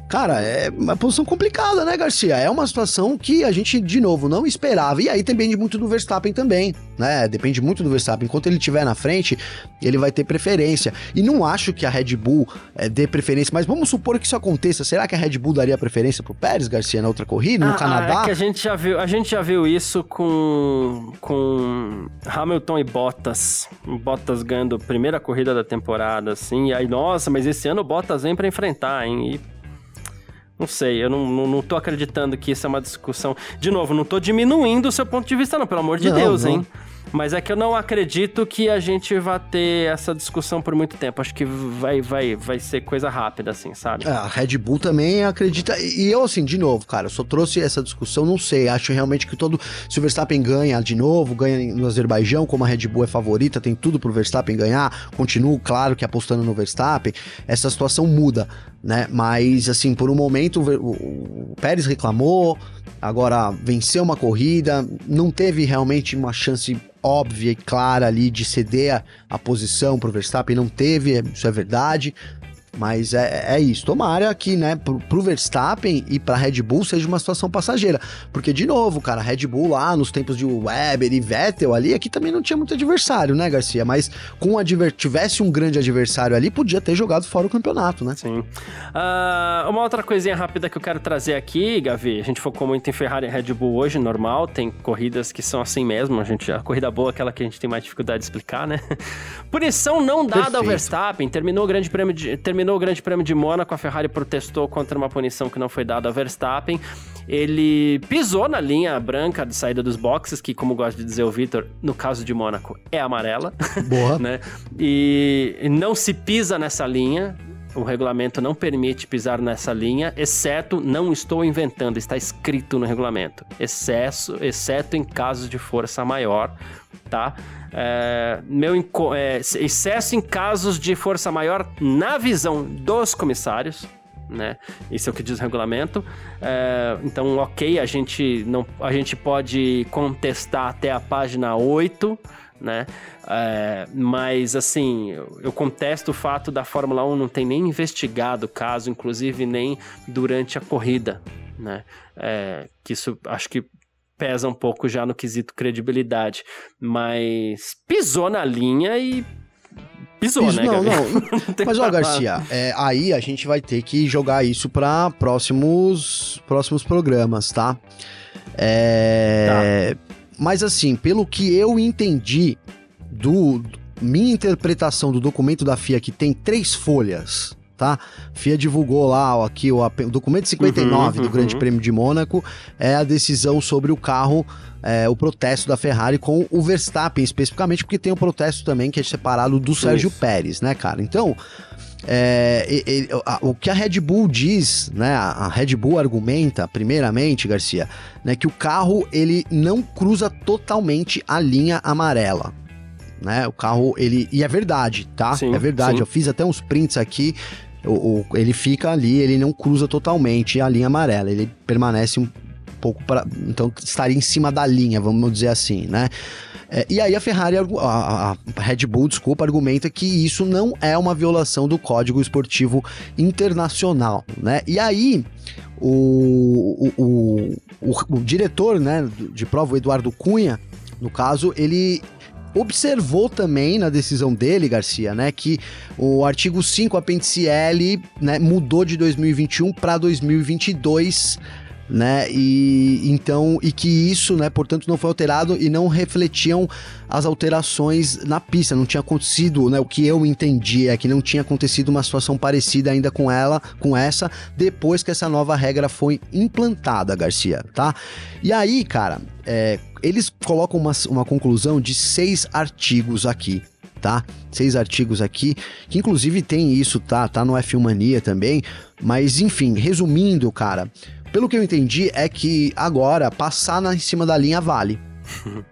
Cara, é uma posição complicada, né, Garcia? É uma situação que a gente, de novo, não esperava. E aí depende muito do Verstappen também, né? Depende muito do Verstappen. Enquanto ele estiver na frente, ele vai ter preferência. E não acho que a Red Bull é, dê preferência, mas vamos supor que isso aconteça. Será que a Red Bull daria preferência pro Pérez, Garcia, na outra corrida, no Ah, Canadá? É que a gente já viu, a gente já viu isso com, com Hamilton e Bottas. Bottas ganhando a primeira corrida da temporada, assim. E aí, nossa, mas esse ano o Bottas vem pra enfrentar, hein? E não sei, eu não, não, não tô acreditando que isso é uma discussão. De novo, não tô diminuindo o seu ponto de vista, não, pelo amor de Não, Deus, não. hein? Mas é que eu não acredito que a gente vá ter essa discussão por muito tempo. Acho que vai, vai, vai ser coisa rápida, assim, sabe? É, a Red Bull também acredita. E eu, assim, de novo, cara, eu só trouxe essa discussão, não sei. Acho realmente que todo. Se o Verstappen ganha de novo, ganha no Azerbaijão, como a Red Bull é favorita, tem tudo pro Verstappen ganhar. Continuo, claro, que apostando no Verstappen. Essa situação muda, né? Mas, assim, por um momento, o- o Pérez reclamou, agora venceu uma corrida, não teve realmente uma chance óbvia e clara ali de ceder a, a posição pro Verstappen, não teve, isso é verdade. Mas é, é isso. Tomara que, né, pro, pro Verstappen e pra Red Bull seja uma situação passageira. Porque, de novo, cara, Red Bull lá nos tempos de Weber e Vettel ali, aqui também não tinha muito adversário, né, Garcia? Mas com um adver tivesse um grande adversário ali, podia ter jogado fora o campeonato, né? Sim. Ah, uma outra coisinha rápida que eu quero trazer aqui, Gavi. A gente focou muito em Ferrari e Red Bull hoje, normal. Tem corridas que são assim mesmo. A gente, a corrida boa é aquela que a gente tem mais dificuldade de explicar, né? Punição não dada ao Perfeito. Verstappen. Terminou o Grande Prêmio de, terminou o Grande Prêmio de Mônaco. A Ferrari protestou contra uma punição que não foi dada ao Verstappen. Ele pisou na linha branca de saída dos boxes, que, como gosta de dizer o Vitor, no caso de Mônaco, é amarela Boa. né? E não se pisa nessa linha. O regulamento não permite pisar nessa linha, exceto, não estou inventando, está escrito no regulamento. Excesso, exceto em casos de força maior, tá? É, meu é, excesso em casos de força maior na visão dos comissários, né? Isso é o que diz o regulamento. É, então, ok, a gente, não, a gente pode contestar até a página 8, né? É, mas, assim, eu, eu contesto o fato da Fórmula 1 não ter nem investigado o caso, inclusive nem durante a corrida, né? É, que isso, acho que pesa um pouco já no quesito credibilidade. Mas pisou na linha e pisou, Isso, né, não, Gabi? não. Mas, ó, Garcia, é, aí a gente vai ter que jogar isso para próximos, próximos programas, tá? É, Mas, assim, pelo que eu entendi do. Minha interpretação do documento da FIA, que tem três folhas, tá? FIA divulgou lá ó, aqui o, o documento 59 Uhum, do Grande uhum. Prêmio de Mônaco, é a decisão sobre o carro é, o protesto da Ferrari com o Verstappen, especificamente porque tem o protesto também que é separado do Sérgio Isso. Pérez, né, cara? Então, é, e- e- a- o que a Red Bull diz, né? A a Red Bull argumenta, primeiramente, Garcia, né, que o carro ele não cruza totalmente a linha amarela. Né, o carro, ele. E é verdade, tá? Sim, é verdade. sim. Eu fiz até uns prints aqui. O, o- ele fica ali, ele não cruza totalmente a linha amarela. Ele permanece um pouco para. Então estaria em cima da linha, vamos dizer assim, né? É, e aí a Ferrari, a, a Red Bull, desculpa, argumenta que isso não é uma violação do Código Esportivo Internacional, né? E aí o, o, o, o- o diretor, né, de prova, o Eduardo Cunha, no caso, ele observou também na decisão dele, Garcia, né, que o artigo 5, apêndice L, né, mudou de 2021 para 2022, né, e então e que isso, né, portanto não foi alterado e não refletiam as alterações na pista, não tinha acontecido, né, o que eu entendi é que não tinha acontecido uma situação parecida ainda com ela, com essa, depois que essa nova regra foi implantada, Garcia, tá? E aí, cara, é, eles colocam uma, uma conclusão de seis artigos aqui, tá? Seis artigos aqui, que inclusive tem isso, tá? Tá no F1 Mania também, mas enfim, resumindo, cara, pelo que eu entendi é que agora passar na, em cima da linha vale.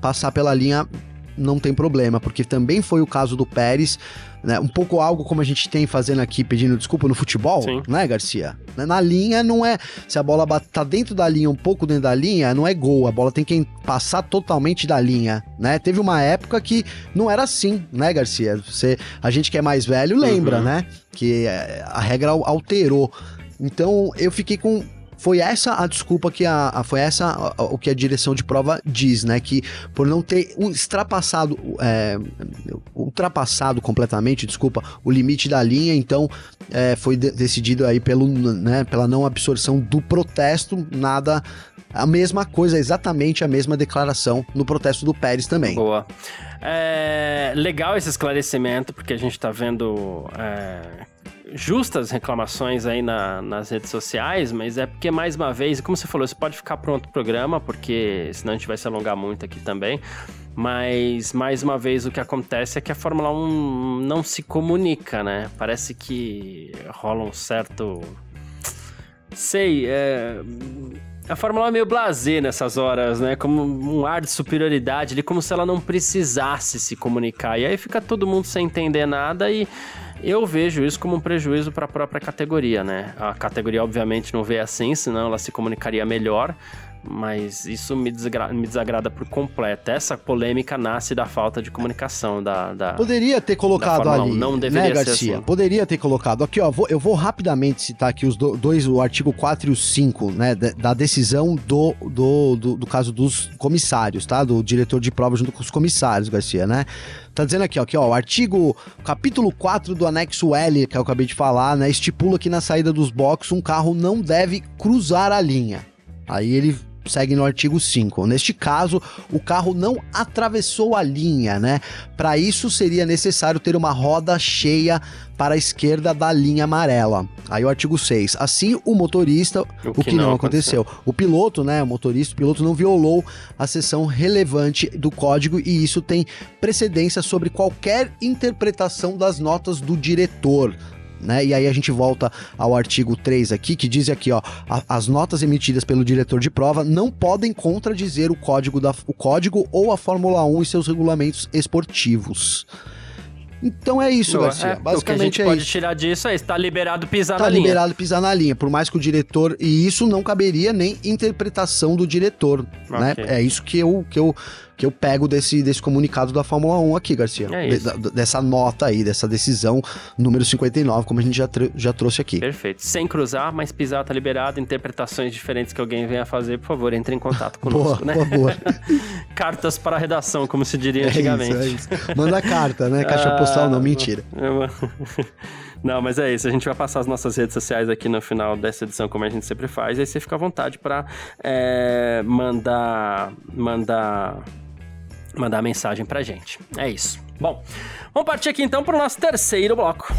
Passar pela linha não tem problema, porque também foi o caso do Pérez, né? Um pouco algo como a gente tem fazendo aqui, pedindo desculpa no futebol, Sim. né, Garcia? Na linha não é. Se a bola tá dentro da linha, um pouco dentro da linha, não é gol. A bola tem que passar totalmente da linha, né? Teve uma época que não era assim, né, Garcia? Você, a gente que é mais velho lembra, Uhum. né? Que é, a regra al- alterou. Então eu fiquei com. Foi essa a desculpa que a, a- foi essa a- a- o que a direção de prova diz, né? Que por não ter extrapassado, é, ultrapassado completamente, desculpa, o limite da linha, então é, foi de- decidido aí pelo, né, pela não absorção do protesto, nada. A mesma coisa, exatamente a mesma declaração no protesto do Pérez também. Boa. É, legal esse esclarecimento, porque a gente tá vendo é, justas reclamações aí na- nas redes sociais, mas é porque, mais uma vez, como você falou, isso pode ficar para outro programa, porque senão a gente vai se alongar muito aqui também. Mas, mais uma vez, o que acontece é que a Fórmula 1 não se comunica, né? Parece que rola um certo. Sei, é. A Fórmula 1 é meio blasé nessas horas, né? Como um ar de superioridade ali, como se ela não precisasse se comunicar. E aí fica todo mundo sem entender nada e eu vejo isso como um prejuízo para a própria categoria, né? A categoria, obviamente, não vê assim, senão ela se comunicaria melhor. Mas isso me, desagra- me desagrada por completo. Essa polêmica nasce da falta de comunicação da. da... Poderia ter colocado Fórmula 1, ali, não deveria né, ser Garcia? assim. Poderia ter colocado. Aqui, ó, vou- eu vou rapidamente citar aqui os do- dois, o artigo 4 e o 5, né, da, da decisão do, do, do, do caso dos comissários, tá? Do diretor de prova junto com os comissários, Garcia, né? Tá dizendo aqui, ó, aqui, ó, o artigo, capítulo 4 do anexo L, que eu acabei de falar, né, estipula que na saída dos boxes um carro não deve cruzar a linha. Aí ele segue no artigo 5. Neste caso, o carro não atravessou a linha, né? Para isso seria necessário ter uma roda cheia para a esquerda da linha amarela. Aí o artigo 6. Assim, o motorista, o que, não, aconteceu. O piloto, né, o motorista, o piloto não violou a seção relevante do código e isso tem precedência sobre qualquer interpretação das notas do diretor. Né? E aí a gente volta ao artigo 3 aqui, que diz aqui, ó, as notas emitidas pelo diretor de prova não podem contradizer o código, da, o código ou a Fórmula 1 e seus regulamentos esportivos. Então é isso, Boa, Garcia. é, o que a Basicamente gente é pode isso. tirar disso é está liberado pisar Tá na linha. liberado pisar na linha, por mais que o diretor. E isso não caberia nem interpretação do diretor. Né? Ok. É isso que eu, que eu, que eu pego desse, desse comunicado da Fórmula 1 aqui, Garcia. É De- isso. da- dessa nota aí, dessa decisão número 59, como a gente já, já trouxe aqui. Perfeito. Sem cruzar, mas pisar tá liberado. Interpretações diferentes que alguém venha fazer, por favor, entre em contato conosco, Boa, né? boa, boa. Cartas para a redação, como se diria É isso, antigamente. é isso. Manda carta, né? Caixa postal não, Ah, mentira. eu- Não, mas é isso. A gente vai passar as nossas redes sociais aqui no final dessa edição, como a gente sempre faz. Aí você fica à vontade para mandar, mandar, mandar mensagem pra gente. É isso. Bom, vamos partir aqui então para o nosso terceiro bloco.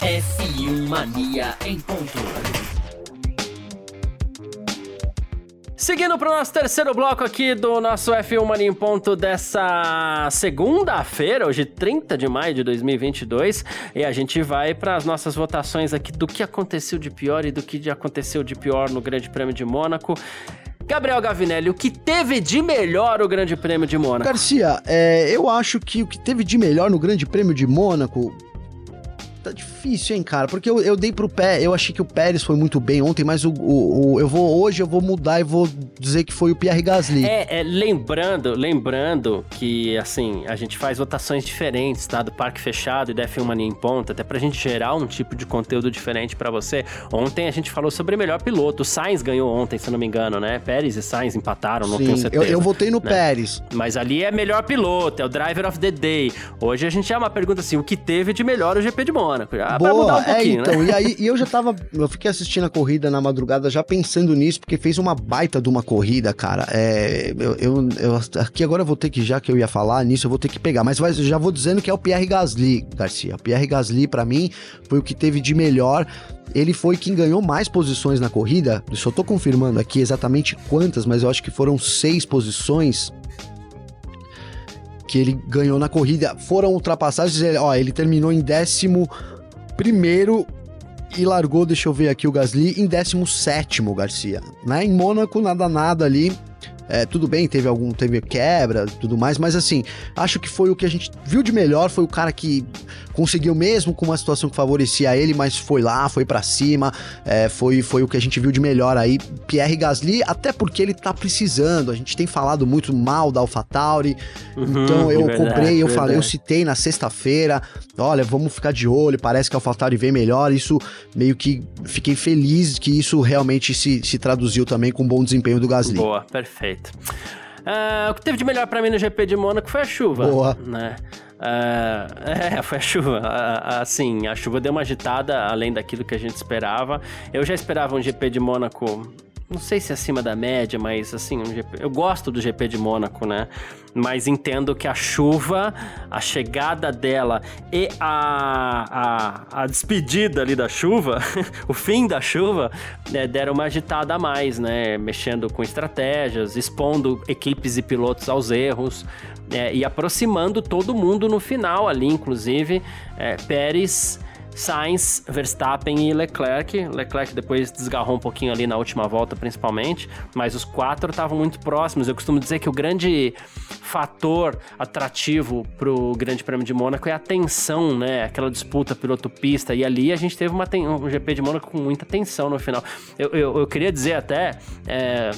F1 Mania em ponto. Seguindo para o nosso terceiro bloco aqui do nosso F1 Mania em Ponto dessa segunda-feira, hoje 30 de maio de 2022, e a gente vai para as nossas votações aqui do que aconteceu de pior e do que aconteceu de pior no Grande Prêmio de Mônaco. Gabriel Gavinelli, o que teve de melhor o Grande Prêmio de Mônaco? Garcia, é, eu acho que o que teve de melhor no Grande Prêmio de Mônaco. Tá difícil, hein, cara? Porque eu, eu dei pro pé, eu achei que o Pérez foi muito bem ontem, mas o, o- o- eu vou hoje eu vou mudar e vou dizer que foi o Pierre Gasly. É, é, lembrando, lembrando que, assim, a gente faz votações diferentes, tá? Do Parque Fechado e da F1 Mania em Ponta, até pra gente gerar um tipo de conteúdo diferente pra você. Ontem a gente falou sobre melhor piloto. O Sainz ganhou ontem, se não me engano, né? Pérez e Sainz empataram, não tenho Sim, certeza. eu, eu votei no né? Pérez. Mas ali é melhor piloto, é o driver of the day. Hoje a gente é uma pergunta assim, o que teve de melhor o GP de Mônaco? Ah, pra mudar um é, pouquinho, então, né? e aí e eu já tava, eu fiquei assistindo a corrida na madrugada já pensando nisso, porque fez uma baita de uma corrida, cara. É, eu, eu, eu- aqui agora eu vou ter que, já que eu ia falar nisso, eu vou ter que pegar, mas vai- já vou dizendo que é o Pierre Gasly, Garcia. O Pierre Gasly, pra mim, foi o que teve de melhor. Ele foi quem ganhou mais posições na corrida. Eu só tô confirmando aqui exatamente quantas, mas eu acho que foram seis posições que ele ganhou na corrida. Foram ultrapassagens, ele- ó, ele terminou em décimo primeiro e largou, deixa eu ver aqui o Gasly, em 17 Garcia, né? Em Mônaco, nada nada ali. É, tudo bem, teve algum, teve quebra, tudo mais, mas assim, acho que foi o que a gente viu de melhor, foi o cara que conseguiu mesmo com uma situação que favorecia ele, mas foi lá, foi pra cima, é, foi, foi o que a gente viu de melhor aí, Pierre Gasly, até porque ele tá precisando, a gente tem falado muito mal da AlphaTauri, então eu Uhum, verdade, cobrei, eu falei, eu verdade. citei na sexta-feira, olha, vamos ficar de olho, parece que a AlphaTauri vem melhor, isso meio que fiquei feliz que isso realmente se, se traduziu também com um bom desempenho do Gasly. Boa, perfeito. Ah, o que teve de melhor pra mim no GP de Mônaco foi a chuva. Boa. Né? Ah, é, foi a chuva. Ah, assim, a chuva deu uma agitada além daquilo que a gente esperava. Eu já esperava um GP de Mônaco. Não sei se acima da média, mas assim, um GP eu gosto do GP de Mônaco, né? Mas entendo que a chuva, a chegada dela e a, a, a despedida ali da chuva, o fim da chuva, né, deram uma agitada a mais, né? Mexendo com estratégias, expondo equipes e pilotos aos erros é, e aproximando todo mundo no final ali, inclusive é, Pérez. Sainz, Verstappen e Leclerc. Leclerc depois desgarrou um pouquinho ali na última volta, principalmente, mas os quatro estavam muito próximos. Eu costumo dizer que o grande fator atrativo pro Grande Prêmio de Mônaco é a tensão, né? Aquela disputa piloto-pista. E ali a gente teve uma um GP de Mônaco com muita tensão no final. Eu, eu, eu queria dizer até. é,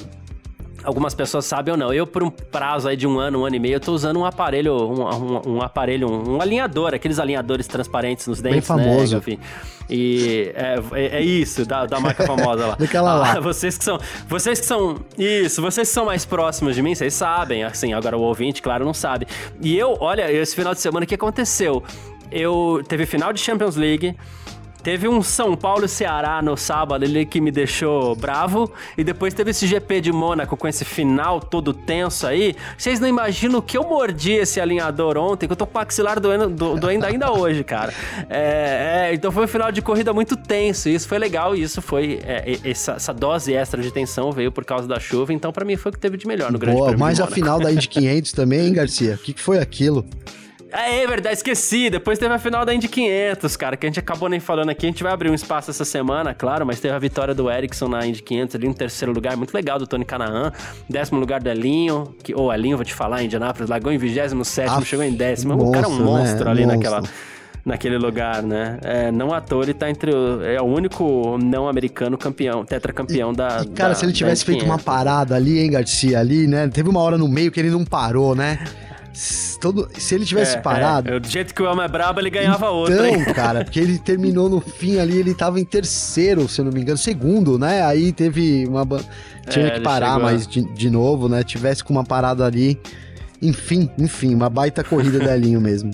Algumas pessoas sabem ou não. Eu, por um prazo aí de um ano, um ano e meio, eu tô usando um aparelho, um, um- um aparelho, um, um alinhador, aqueles alinhadores transparentes nos dentes, famoso. né, Gavi? E é, é- é isso, da, da marca famosa lá. Daquela lá. Ah, vocês que são. Vocês que são. Isso, vocês que são mais próximos de mim, vocês sabem. Assim, agora o ouvinte, claro, não sabe. E eu, olha, esse final de semana, o que aconteceu? Eu teve final de Champions League. Teve um São Paulo e Ceará no sábado ali que me deixou bravo. E depois teve esse GP de Mônaco com esse final todo tenso aí. Vocês não imaginam o que eu mordi esse alinhador ontem, que eu tô com o maxilar doendo, do, doendo ainda hoje, cara. É, é, então foi um final de corrida muito tenso. E isso foi legal. E isso foi. é, essa, essa dose extra de tensão veio por causa da chuva. Então, pra mim, foi o que teve de melhor no Grande Boa, Prêmio mas a final da Indy 500 também, hein, Garcia? O que, que foi aquilo? É, é verdade, esqueci. Depois teve a final da Indy 500, cara, que a gente acabou nem falando aqui. A gente vai abrir um espaço essa semana, claro, mas teve a vitória do Ericsson na Indy 500 ali no terceiro lugar, muito legal do Tony Canaan. Décimo lugar do Elinho, que, ou oh, Elinho, vou te falar, Indianápolis, largou em 27, ah, chegou em décimo. o cara é um monstro né? ali monstro. naquela naquele lugar, né? É, não à toa ele tá entre o, é o único não americano campeão, tetracampeão da. E, cara, da, se ele tivesse feito uma parada ali, hein, Garcia, ali, né? Teve uma hora no meio que ele não parou, né? Todo, se ele tivesse é, parado. É, do jeito que o Elmo é brabo, ele ganhava então, outra. Então, cara, porque ele terminou no fim ali, ele tava em terceiro, se eu não me engano, segundo, né? Aí teve uma. Tinha é, que parar mais de, de novo, né? Tivesse com uma parada ali. Enfim, enfim, uma baita corrida da Elinho mesmo.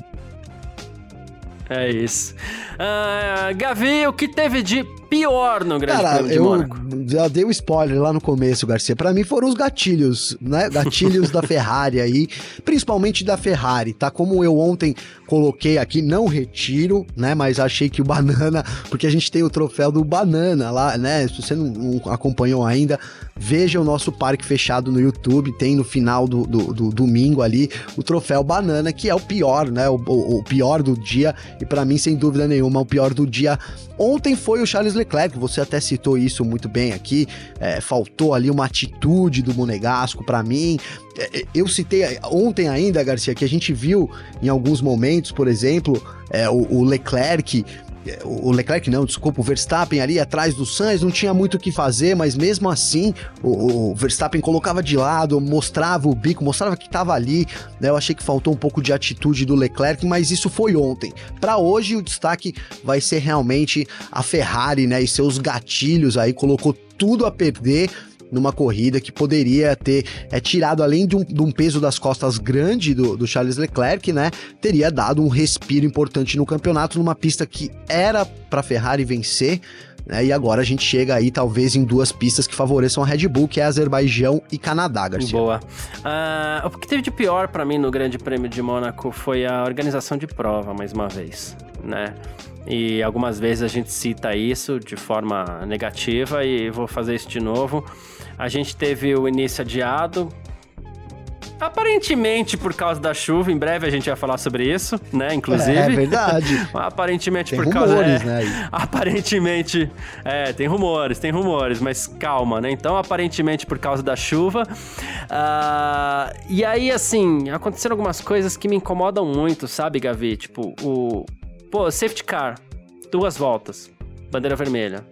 É isso. Uh, Gavi, o que teve de pior no Grande Cara, Prêmio de eu Mônaco? Já dei o um spoiler lá no começo, Garcia. Para mim foram os gatilhos, né? Gatilhos da Ferrari aí, principalmente da Ferrari, tá? Como eu ontem coloquei aqui, não retiro, né? Mas achei que o Banana, porque a gente tem o troféu do Banana lá, né? Se você não, não acompanhou ainda, veja o nosso parque fechado no YouTube, tem no final do, do, do domingo ali o troféu Banana, que é o pior, né? O, o, o pior do dia, e para mim, sem dúvida nenhuma, o pior do dia. Ontem foi o Charles Leclerc, você até citou isso muito bem aqui, é, faltou ali uma atitude do Monegasco para mim, é, é, eu citei ontem ainda, Garcia, que a gente viu em alguns momentos, por exemplo, é, o, o Leclerc o Leclerc não, desculpa, o Verstappen ali atrás do Sainz não tinha muito o que fazer, mas mesmo assim o, o Verstappen colocava de lado, mostrava o bico, mostrava que estava ali. Né? Eu achei que faltou um pouco de atitude do Leclerc, mas isso foi ontem. Para hoje o destaque vai ser realmente a Ferrari, né? E seus gatilhos aí colocou tudo a perder numa corrida que poderia ter é, tirado, além de um, de um, peso das costas grande do, do Charles Leclerc, né? Teria dado um respiro importante no campeonato, numa pista que era para Ferrari vencer. Né, e agora a gente chega aí, talvez, em duas pistas que favoreçam a Red Bull, que é Azerbaijão e Canadá, Garcia. Boa. Uh, o que teve de pior para mim no Grande Prêmio de Mônaco foi a organização de prova, mais uma vez, né? E algumas vezes a gente cita isso de forma negativa e vou fazer isso de novo. A gente teve o início adiado, Aparentemente por causa da chuva, em breve a gente vai falar sobre isso, né? Inclusive. É, é verdade. aparentemente tem por causa. Rumores, é, né? Aparentemente. É, tem rumores, tem rumores, mas calma, né? Então, aparentemente por causa da chuva. Uh, e aí, assim, aconteceram algumas coisas que me incomodam muito, sabe, Gavi? Tipo, o. Pô, safety car, duas voltas, bandeira vermelha.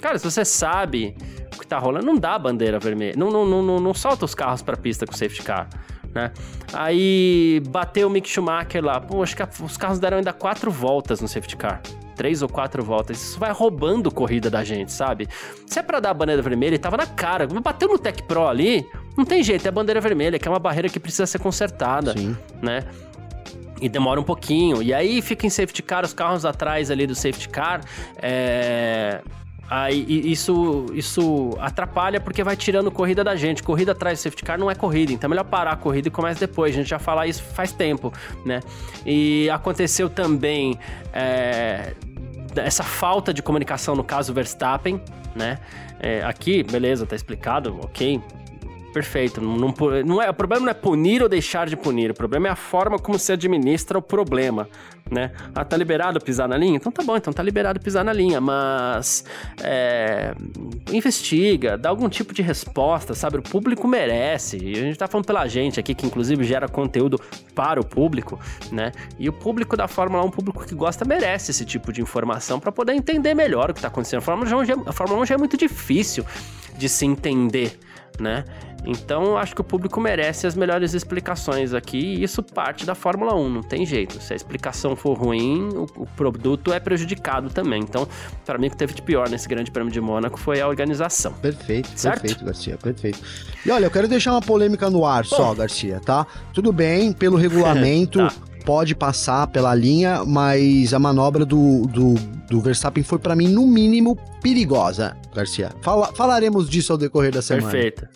Cara, se você sabe o que tá rolando, não dá bandeira vermelha. Não, não, não, não, solta os carros pra pista com safety car. Né? Aí bateu o Mick Schumacher lá. Pô, acho que os carros deram ainda quatro voltas no safety car. Três ou quatro voltas. Isso vai roubando corrida da gente, sabe? Se é pra dar a bandeira vermelha, ele tava na cara. Bateu no Tech Pro ali, não tem jeito, é a bandeira vermelha, que é uma barreira que precisa ser consertada, Sim. né? E demora um pouquinho. E aí fica em safety car, os carros atrás ali do safety car. É Aí isso, isso atrapalha porque vai tirando corrida da gente. Corrida atrás do safety car não é corrida, então é melhor parar a corrida e começa depois. A gente já fala isso faz tempo, né? E aconteceu também é, essa falta de comunicação no caso Verstappen, né? É, aqui, beleza, tá explicado, ok, perfeito. Não, não, é, o problema não é punir ou deixar de punir, o problema é a forma como se administra o problema, né? Ah, tá liberado pisar na linha? Então tá bom, então tá liberado pisar na linha, mas é, investiga, dá algum tipo de resposta, sabe? O público merece, e a gente tá falando pela gente aqui, que inclusive gera conteúdo para o público, né? E o público da Fórmula 1, um público que gosta, merece esse tipo de informação para poder entender melhor o que tá acontecendo. A Fórmula 1 já, a Fórmula 1 já é muito difícil de se entender, né? Então, acho que o público merece as melhores explicações aqui, e isso parte da Fórmula 1, não tem jeito. Se a explicação for ruim, o, o produto é prejudicado também. Então, para mim, o que teve de pior nesse Grande Prêmio de Mônaco foi a organização. Perfeito, certo? perfeito, Garcia, perfeito. E olha, eu quero deixar uma polêmica no ar Bom. só, Garcia, tá? Tudo bem, pelo regulamento. tá pode passar pela linha, mas a manobra do, do, do Verstappen foi para mim, no mínimo, perigosa, Garcia. Fala, falaremos disso ao decorrer da semana. Perfeito.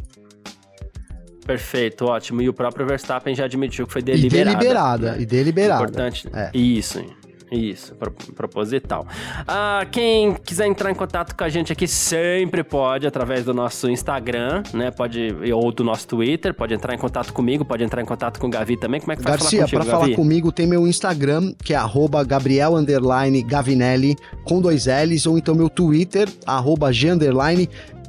Perfeito, ótimo. E o próprio Verstappen já admitiu que foi deliberada. E deliberada, né? e deliberada. Importante. É. Isso, Isso, pro, proposital. Ah, quem quiser entrar em contato com a gente aqui sempre pode, através do nosso Instagram, né? Pode, ou do nosso Twitter, pode entrar em contato comigo, pode entrar em contato com o Gavi também. Como é que faz Garcia, falar para falar Gavi? comigo tem meu Instagram, que é arroba Gabriel Gavinelli, com dois L's, ou então meu Twitter, arroba G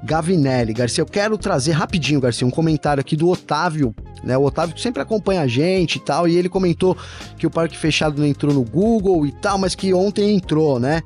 Gavinelli. Garcia, eu quero trazer rapidinho, Garcia, um comentário aqui do Otávio, né? O Otávio sempre acompanha a gente e tal, e ele comentou que o Parque Fechado não entrou no Google e tal, mas que ontem entrou, né?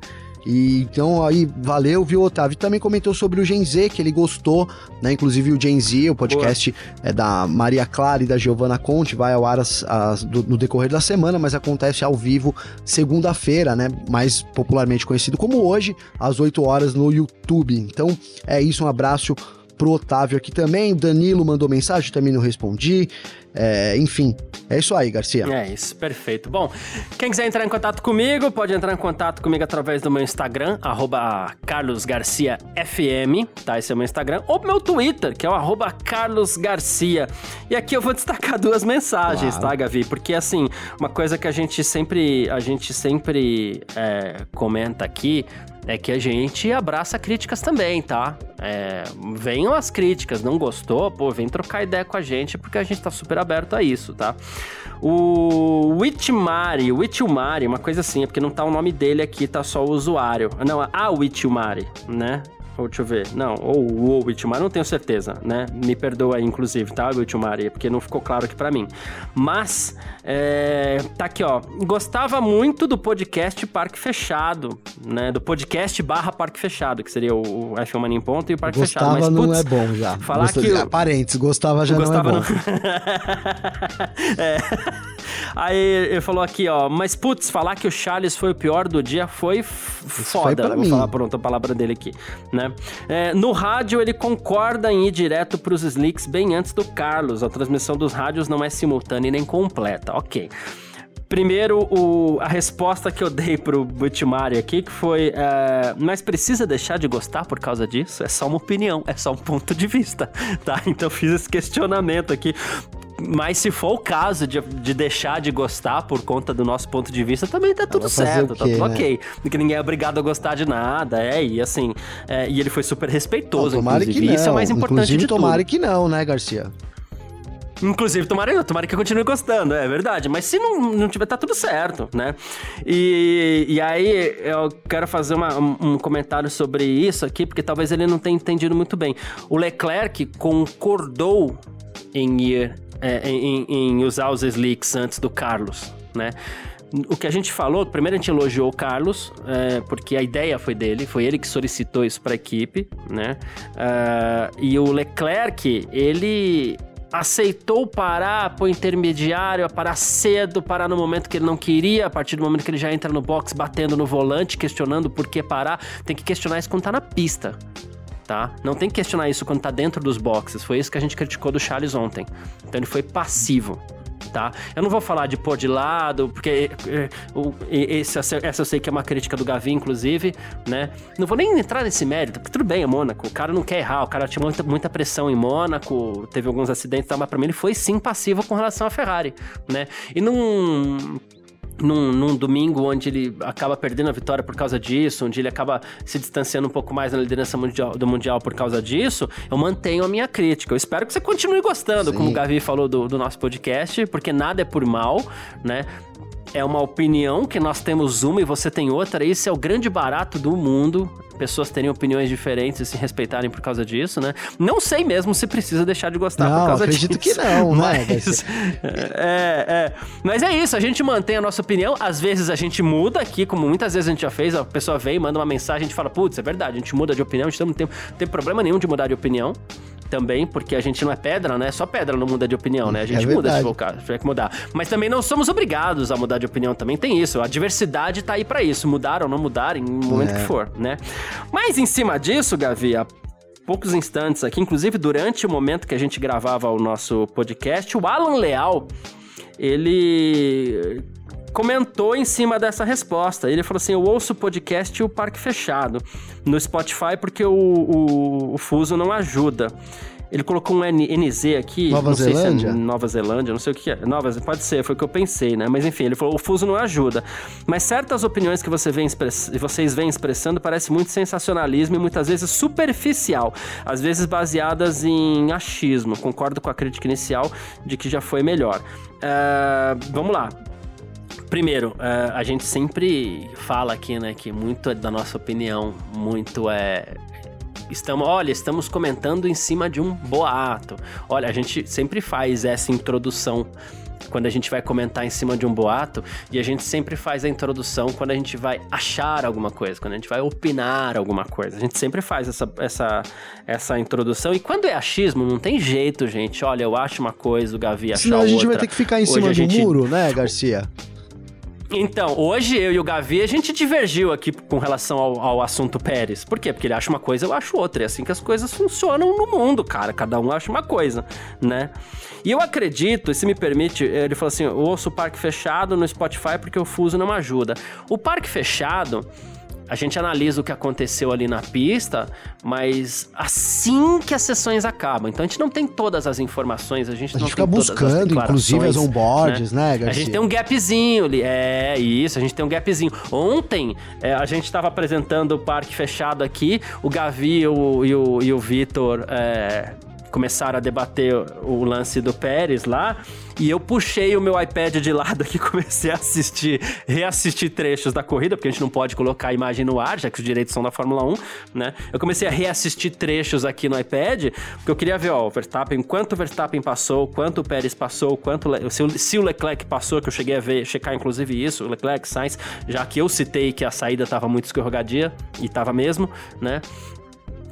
E então aí, valeu, viu, Otávio? Também comentou sobre o Gen Z, que ele gostou, né? Inclusive o Gen Z, o podcast é da Maria Clara e da Giovana Conte, vai ao ar as, as, do, no decorrer da semana, mas acontece ao vivo segunda-feira, né? Mais popularmente conhecido como hoje, às 8 horas no YouTube. Então é isso, um abraço pro Otávio aqui também. Danilo mandou mensagem, também não respondi. É, enfim, é isso aí, Garcia. É isso, perfeito. Bom, quem quiser entrar em contato comigo, pode entrar em contato comigo através do meu Instagram, carlosgarciafm, tá? Esse é o meu Instagram. Ou meu Twitter, que é o carlosgarcia. E aqui eu vou destacar duas mensagens, claro. tá, Gavi? Porque, assim, uma coisa que a gente sempre, a gente sempre é, comenta aqui é que a gente abraça críticas também, tá? É, venham as críticas, não gostou? Pô, vem trocar ideia com a gente, porque a gente tá super aberto a isso, tá? O Witmari, Witmari, uma coisa assim, é porque não tá o nome dele aqui, tá só o usuário. Não, a Witmari, né? Ou deixa eu ver. Não, ou o Witmari, não tenho certeza, né? Me perdoa aí, inclusive, tá, Witmari? Porque não ficou claro aqui para mim. Mas, é, tá aqui, ó. Gostava muito do podcast Parque Fechado, né? Do podcast barra Parque Fechado, que seria o, F1 Mania em Ponto e o Parque gostava Fechado. Mas, não é bom já. Falar Gostava, que... Parentes, gostava já gostava não é bom. Não... é... Aí ele falou aqui, ó, mas putz, falar que o Charles foi o pior do dia foi foda. Foi Vou mim. falar pronto a palavra dele aqui, né? É, no rádio ele concorda em ir direto pros slicks bem antes do Carlos. A transmissão dos rádios não é simultânea e nem completa. Ok. Primeiro, o, a resposta que eu dei pro Butmari aqui, que foi: é, mas precisa deixar de gostar por causa disso? É só uma opinião, é só um ponto de vista, tá? Então fiz esse questionamento aqui. Mas se for o caso de, de deixar de gostar por conta do nosso ponto de vista, também tá tudo certo, quê, tá tudo né? ok. Porque ninguém é obrigado a gostar de nada, é, e assim, é, e ele foi super respeitoso, não, inclusive. Que não. Isso é mais importante inclusive, de tomara tudo. que não, né, Garcia? Inclusive, tomara, tomara que eu continue gostando, é verdade. Mas se não, não tiver, tá tudo certo, né? E, e aí, eu quero fazer uma, um comentário sobre isso aqui, porque talvez ele não tenha entendido muito bem. O Leclerc concordou em ir, é, em, em usar os slicks antes do Carlos, né? o que a gente falou, primeiro a gente elogiou o Carlos, é, porque a ideia foi dele, foi ele que solicitou isso para a equipe, né? Uh, e o Leclerc, ele aceitou parar pro intermediário, parar cedo, parar no momento que ele não queria, a partir do momento que ele já entra no box batendo no volante, questionando por que parar, tem que questionar isso quando tá na pista. Tá? Não tem que questionar isso quando tá dentro dos boxes. Foi isso que a gente criticou do Charles ontem. Então ele foi passivo tá? Eu não vou falar de pôr de lado, porque é, esse, essa eu sei que é uma crítica do Gavi, inclusive, né? Não vou nem entrar nesse mérito, porque tudo bem, é Mônaco, o cara não quer errar, o cara tinha muita, muita pressão em Mônaco, teve alguns acidentes mas pra mim ele foi sim passivo com relação à Ferrari, né? E não num, num, domingo onde ele acaba perdendo a vitória por causa disso, onde ele acaba se distanciando um pouco mais na liderança mundial, do Mundial por causa disso, eu mantenho a minha crítica. Eu espero que você continue gostando, Sim. como o Gavi falou do, do nosso podcast, porque nada é por mal, né? É uma opinião que nós temos uma e você tem outra. Esse é o grande barato do mundo. Pessoas terem opiniões diferentes e se respeitarem por causa disso, né? Não sei mesmo se precisa deixar de gostar não, por causa acredito disso. acredito que não, né? mas, é, é. Mas é isso, a gente mantém a nossa opinião. Às vezes a gente muda aqui, como muitas vezes a gente já fez. A pessoa vem, manda uma mensagem, a gente fala, putz, é verdade, a gente muda de opinião, a gente não tem, não tem problema nenhum de mudar de opinião também, porque a gente não é pedra, né? Só pedra não muda de opinião, né? A gente é muda se for o caso, tiver que mudar. Mas também não somos obrigados a mudar de opinião, também tem isso. A diversidade tá aí para isso, mudar ou não mudar em momento é. que for, né? Mas em cima disso, Gavi, há poucos instantes aqui, inclusive durante o momento que a gente gravava o nosso podcast, o Alan Leal, ele comentou em cima dessa resposta. Ele falou assim: Eu ouço o podcast e o Parque Fechado no Spotify porque o, o, o fuso não ajuda. Ele colocou um N- NZ aqui. Nova não sei se Zelândia? é Nova Zelândia, não sei o que é. Nova, pode ser, foi o que eu pensei, né? Mas enfim, ele falou: o fuso não ajuda. Mas certas opiniões que você vem express- vocês vêm expressando parece muito sensacionalismo e muitas vezes superficial. Às vezes baseadas em achismo. Concordo com a crítica inicial de que já foi melhor. É, vamos lá. Primeiro, é, a gente sempre fala aqui, né, que muito é da nossa opinião, muito é. Estamos, olha, estamos comentando em cima de um boato. Olha, a gente sempre faz essa introdução quando a gente vai comentar em cima de um boato, e a gente sempre faz a introdução quando a gente vai achar alguma coisa, quando a gente vai opinar alguma coisa. A gente sempre faz essa, essa, essa introdução. E quando é achismo, não tem jeito, gente. Olha, eu acho uma coisa, o Gavi acha Senão a outra. gente vai ter que ficar em Hoje cima do gente- muro, né, Garcia? Então, hoje eu e o Gavi, a gente divergiu aqui com relação ao, ao assunto Pérez. Por quê? Porque ele acha uma coisa, eu acho outra. É assim que as coisas funcionam no mundo, cara. Cada um acha uma coisa, né? E eu acredito, e se me permite, ele falou assim: eu ouço o parque fechado no Spotify porque o fuso não ajuda. O parque fechado. A gente analisa o que aconteceu ali na pista, mas assim que as sessões acabam. Então a gente não tem todas as informações, a gente A não gente fica tem todas as buscando, inclusive, as onboards, né, Garcia? a gente tem um gapzinho ali. É, isso, a gente tem um gapzinho. Ontem, é, a gente estava apresentando o parque fechado aqui, o Gavi e o, e o, e o Vitor é, começaram a debater o lance do Pérez lá, e eu puxei o meu iPad de lado aqui comecei a assistir, reassistir trechos da corrida, porque a gente não pode colocar a imagem no ar, já que os direitos são da Fórmula 1, né? Eu comecei a reassistir trechos aqui no iPad, porque eu queria ver, ó, o Verstappen, quanto o Verstappen passou, quanto o Pérez passou, quanto se, o- se o Leclerc passou, que eu cheguei a ver, checar inclusive isso, o Leclerc, Sainz, já que eu citei que a saída estava muito escorregadia, e estava mesmo, né?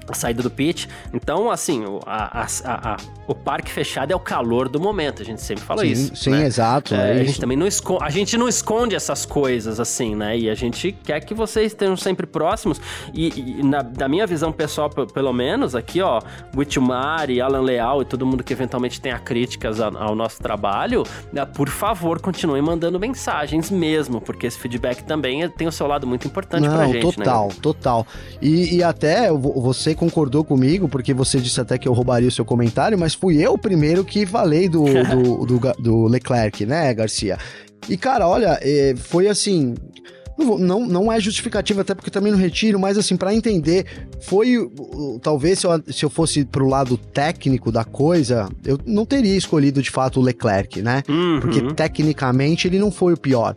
A saída do pit. Então, assim, o, a- a- a- o parque fechado é o calor do momento. A gente sempre fala Sim, isso. sim, né? exato, É, é a gente também não esconde, a gente não esconde essas coisas assim, né? E a gente quer que vocês estejam sempre próximos. E, e na, da minha visão pessoal, pe- pelo menos, aqui, ó, Witmari, Alan Leal e todo mundo que eventualmente tenha críticas a- ao nosso trabalho, né, por favor, continuem mandando mensagens mesmo, porque esse feedback também é- tem o seu lado muito importante pra Não, gente, total, né? total. E, e até vo- concordou comigo, porque você disse até que eu roubaria o seu comentário, mas fui eu primeiro que falei do, do, do, do Leclerc, né, Garcia? E, cara, olha, eh, foi assim. Não, não, não é justificativa, até porque também não retiro, mas assim, pra entender, foi. Talvez se eu, se eu fosse pro lado técnico da coisa, eu não teria escolhido de fato o Leclerc, né? Uhum. Porque tecnicamente ele não foi o pior.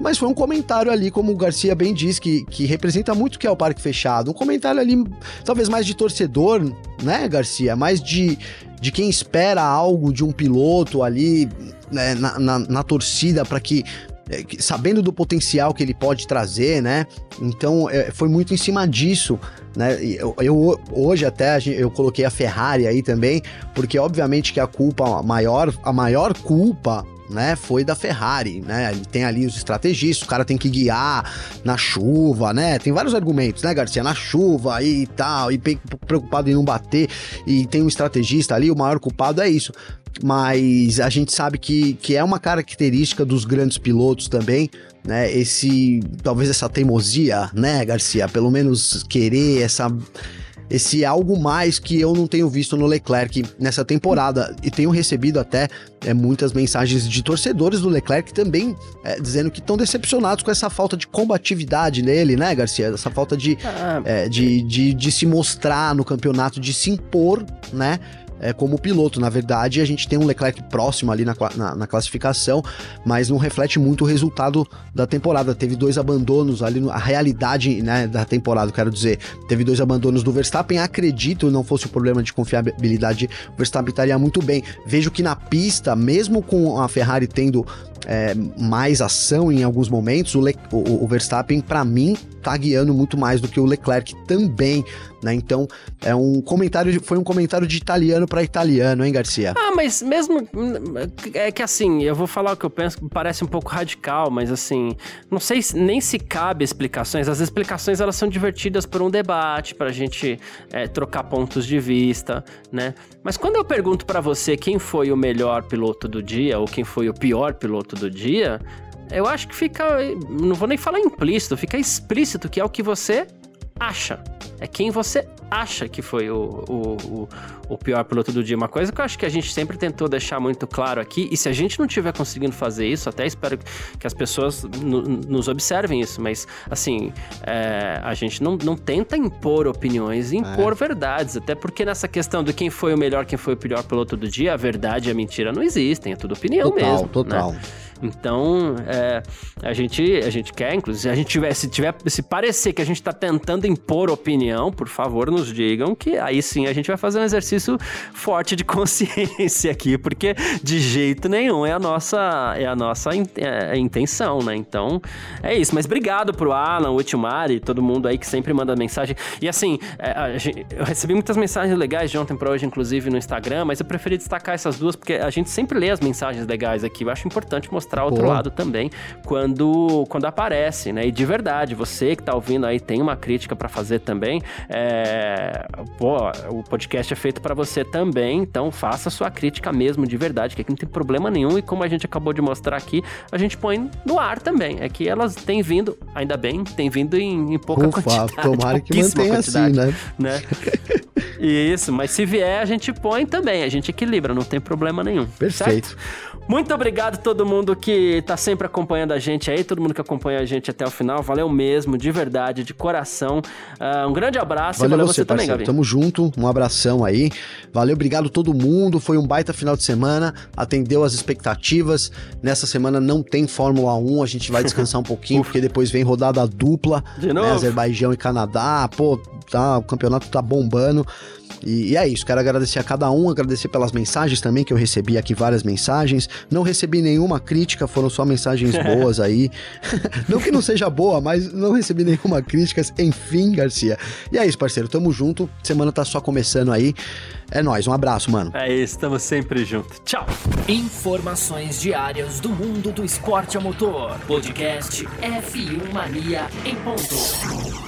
Mas foi um comentário ali, como o Garcia bem diz, que, que representa muito o que é o parque fechado. Um comentário ali, talvez mais de torcedor, né, Garcia? Mais de, de quem espera algo de um piloto ali né, na, na, na torcida para que. É, Sabendo do potencial que ele pode trazer, né? Então é, foi muito em cima disso, né? Eu, eu- hoje até eu coloquei a Ferrari aí também, porque obviamente que a culpa maior, a maior culpa né, foi da Ferrari, né? Ele tem ali os estrategistas, o cara tem que guiar na chuva, né? Tem vários argumentos, né, Garcia? Na chuva e tal, e preocupado em não bater, e tem um estrategista ali, o maior culpado é isso. Mas a gente sabe que, que é uma característica dos grandes pilotos também, né? Esse, talvez essa teimosia, né, Garcia? Pelo menos querer essa esse algo mais que eu não tenho visto no Leclerc nessa temporada. E tenho recebido até é, muitas mensagens de torcedores do Leclerc também é, dizendo que estão decepcionados com essa falta de combatividade nele, né, Garcia? Essa falta de, Ah, é, de, de, de se mostrar no campeonato, de se impor, né? É, como piloto, na verdade, a gente tem um Leclerc próximo ali na, na, na classificação, mas não reflete muito o resultado da temporada. Teve dois abandonos ali, no- a realidade né, da temporada, quero dizer. Teve dois abandonos do Verstappen. Acredito, não fosse o problema de confiabilidade, o Verstappen estaria muito bem. Vejo que na pista, mesmo com a Ferrari tendo é, mais ação em alguns momentos, o, Le- o- o Verstappen, para mim, tá guiando muito mais do que o Leclerc também, né? Então, é um comentário, foi um comentário de italiano para italiano, hein, Garcia? Ah, mas mesmo. É que assim, eu vou falar o que eu penso, parece um pouco radical, mas assim. Não sei se- nem se cabe explicações. As explicações elas são divertidas por um debate, pra gente é, trocar pontos de vista, né? Mas quando eu pergunto pra você quem foi o melhor piloto do dia ou quem foi o pior piloto do dia, eu acho que fica. Não vou nem falar implícito, fica explícito que é o que você acha. É quem você acha que foi o, o, o, o, pior piloto do dia. Uma coisa que eu acho que a gente sempre tentou deixar muito claro aqui, e se a gente não tiver conseguindo fazer isso, até espero que as pessoas nos observem isso, mas assim, é, a gente não, não tenta impor opiniões, impor é. verdades, até porque nessa questão de quem foi o melhor, quem foi o pior piloto do dia, a verdade e a mentira não existem, é tudo opinião total, mesmo. Total, total. Né? Então, é, a, gente, a gente quer, inclusive, a gente tiver, se tiver, se parecer que a gente está tentando impor opinião, por favor, nos digam que aí sim a gente vai fazer um exercício forte de consciência aqui, porque de jeito nenhum é a nossa, é a nossa in, é, intenção, né? Então, é isso. Mas obrigado pro Alan, o Itimari, todo mundo aí que sempre manda mensagem. E assim, é, eu recebi muitas mensagens legais de ontem para hoje, inclusive no Instagram, mas eu preferi destacar essas duas porque a gente sempre lê as mensagens legais aqui. Eu acho importante mostrar mostrar outro Pô. lado também quando, quando aparece, né? E de verdade, você que tá ouvindo aí tem uma crítica para fazer também. É... Pô, o podcast é feito para você também, então faça sua crítica mesmo de verdade, que aqui não tem problema nenhum. E como a gente acabou de mostrar aqui, a gente põe no ar também. É que elas têm vindo, ainda bem, têm vindo em, em pouca Ufa, quantidade. Tomara que mantenha assim, né? né? Isso, mas se vier, a gente põe também, a gente equilibra, não tem problema nenhum. Perfeito. Certo? Muito obrigado a todo mundo que tá sempre acompanhando a gente aí, todo mundo que acompanha a gente até o final. Valeu mesmo, de verdade, de coração. Uh, um grande abraço valeu, valeu você, você também, Gabi. Tamo junto, um abração aí. Valeu, obrigado a todo mundo. Foi um baita final de semana, atendeu as expectativas. Nessa semana não tem Fórmula 1, a gente vai descansar um pouquinho, porque depois vem rodada dupla. De né, novo? Né, Azerbaijão e Canadá. Pô, tá, o campeonato tá bombando. E, e, é isso, quero agradecer a cada um, agradecer pelas mensagens também, que eu recebi aqui várias mensagens. Não recebi nenhuma crítica, foram só mensagens boas aí. não que não seja boa, mas não recebi nenhuma crítica. Enfim, Garcia. E é isso, parceiro, tamo junto. Semana tá só começando aí. É nóis, um abraço, mano. É isso, estamos sempre juntos. Tchau. Informações diárias do mundo do esporte a motor. Podcast F1 Mania em ponto.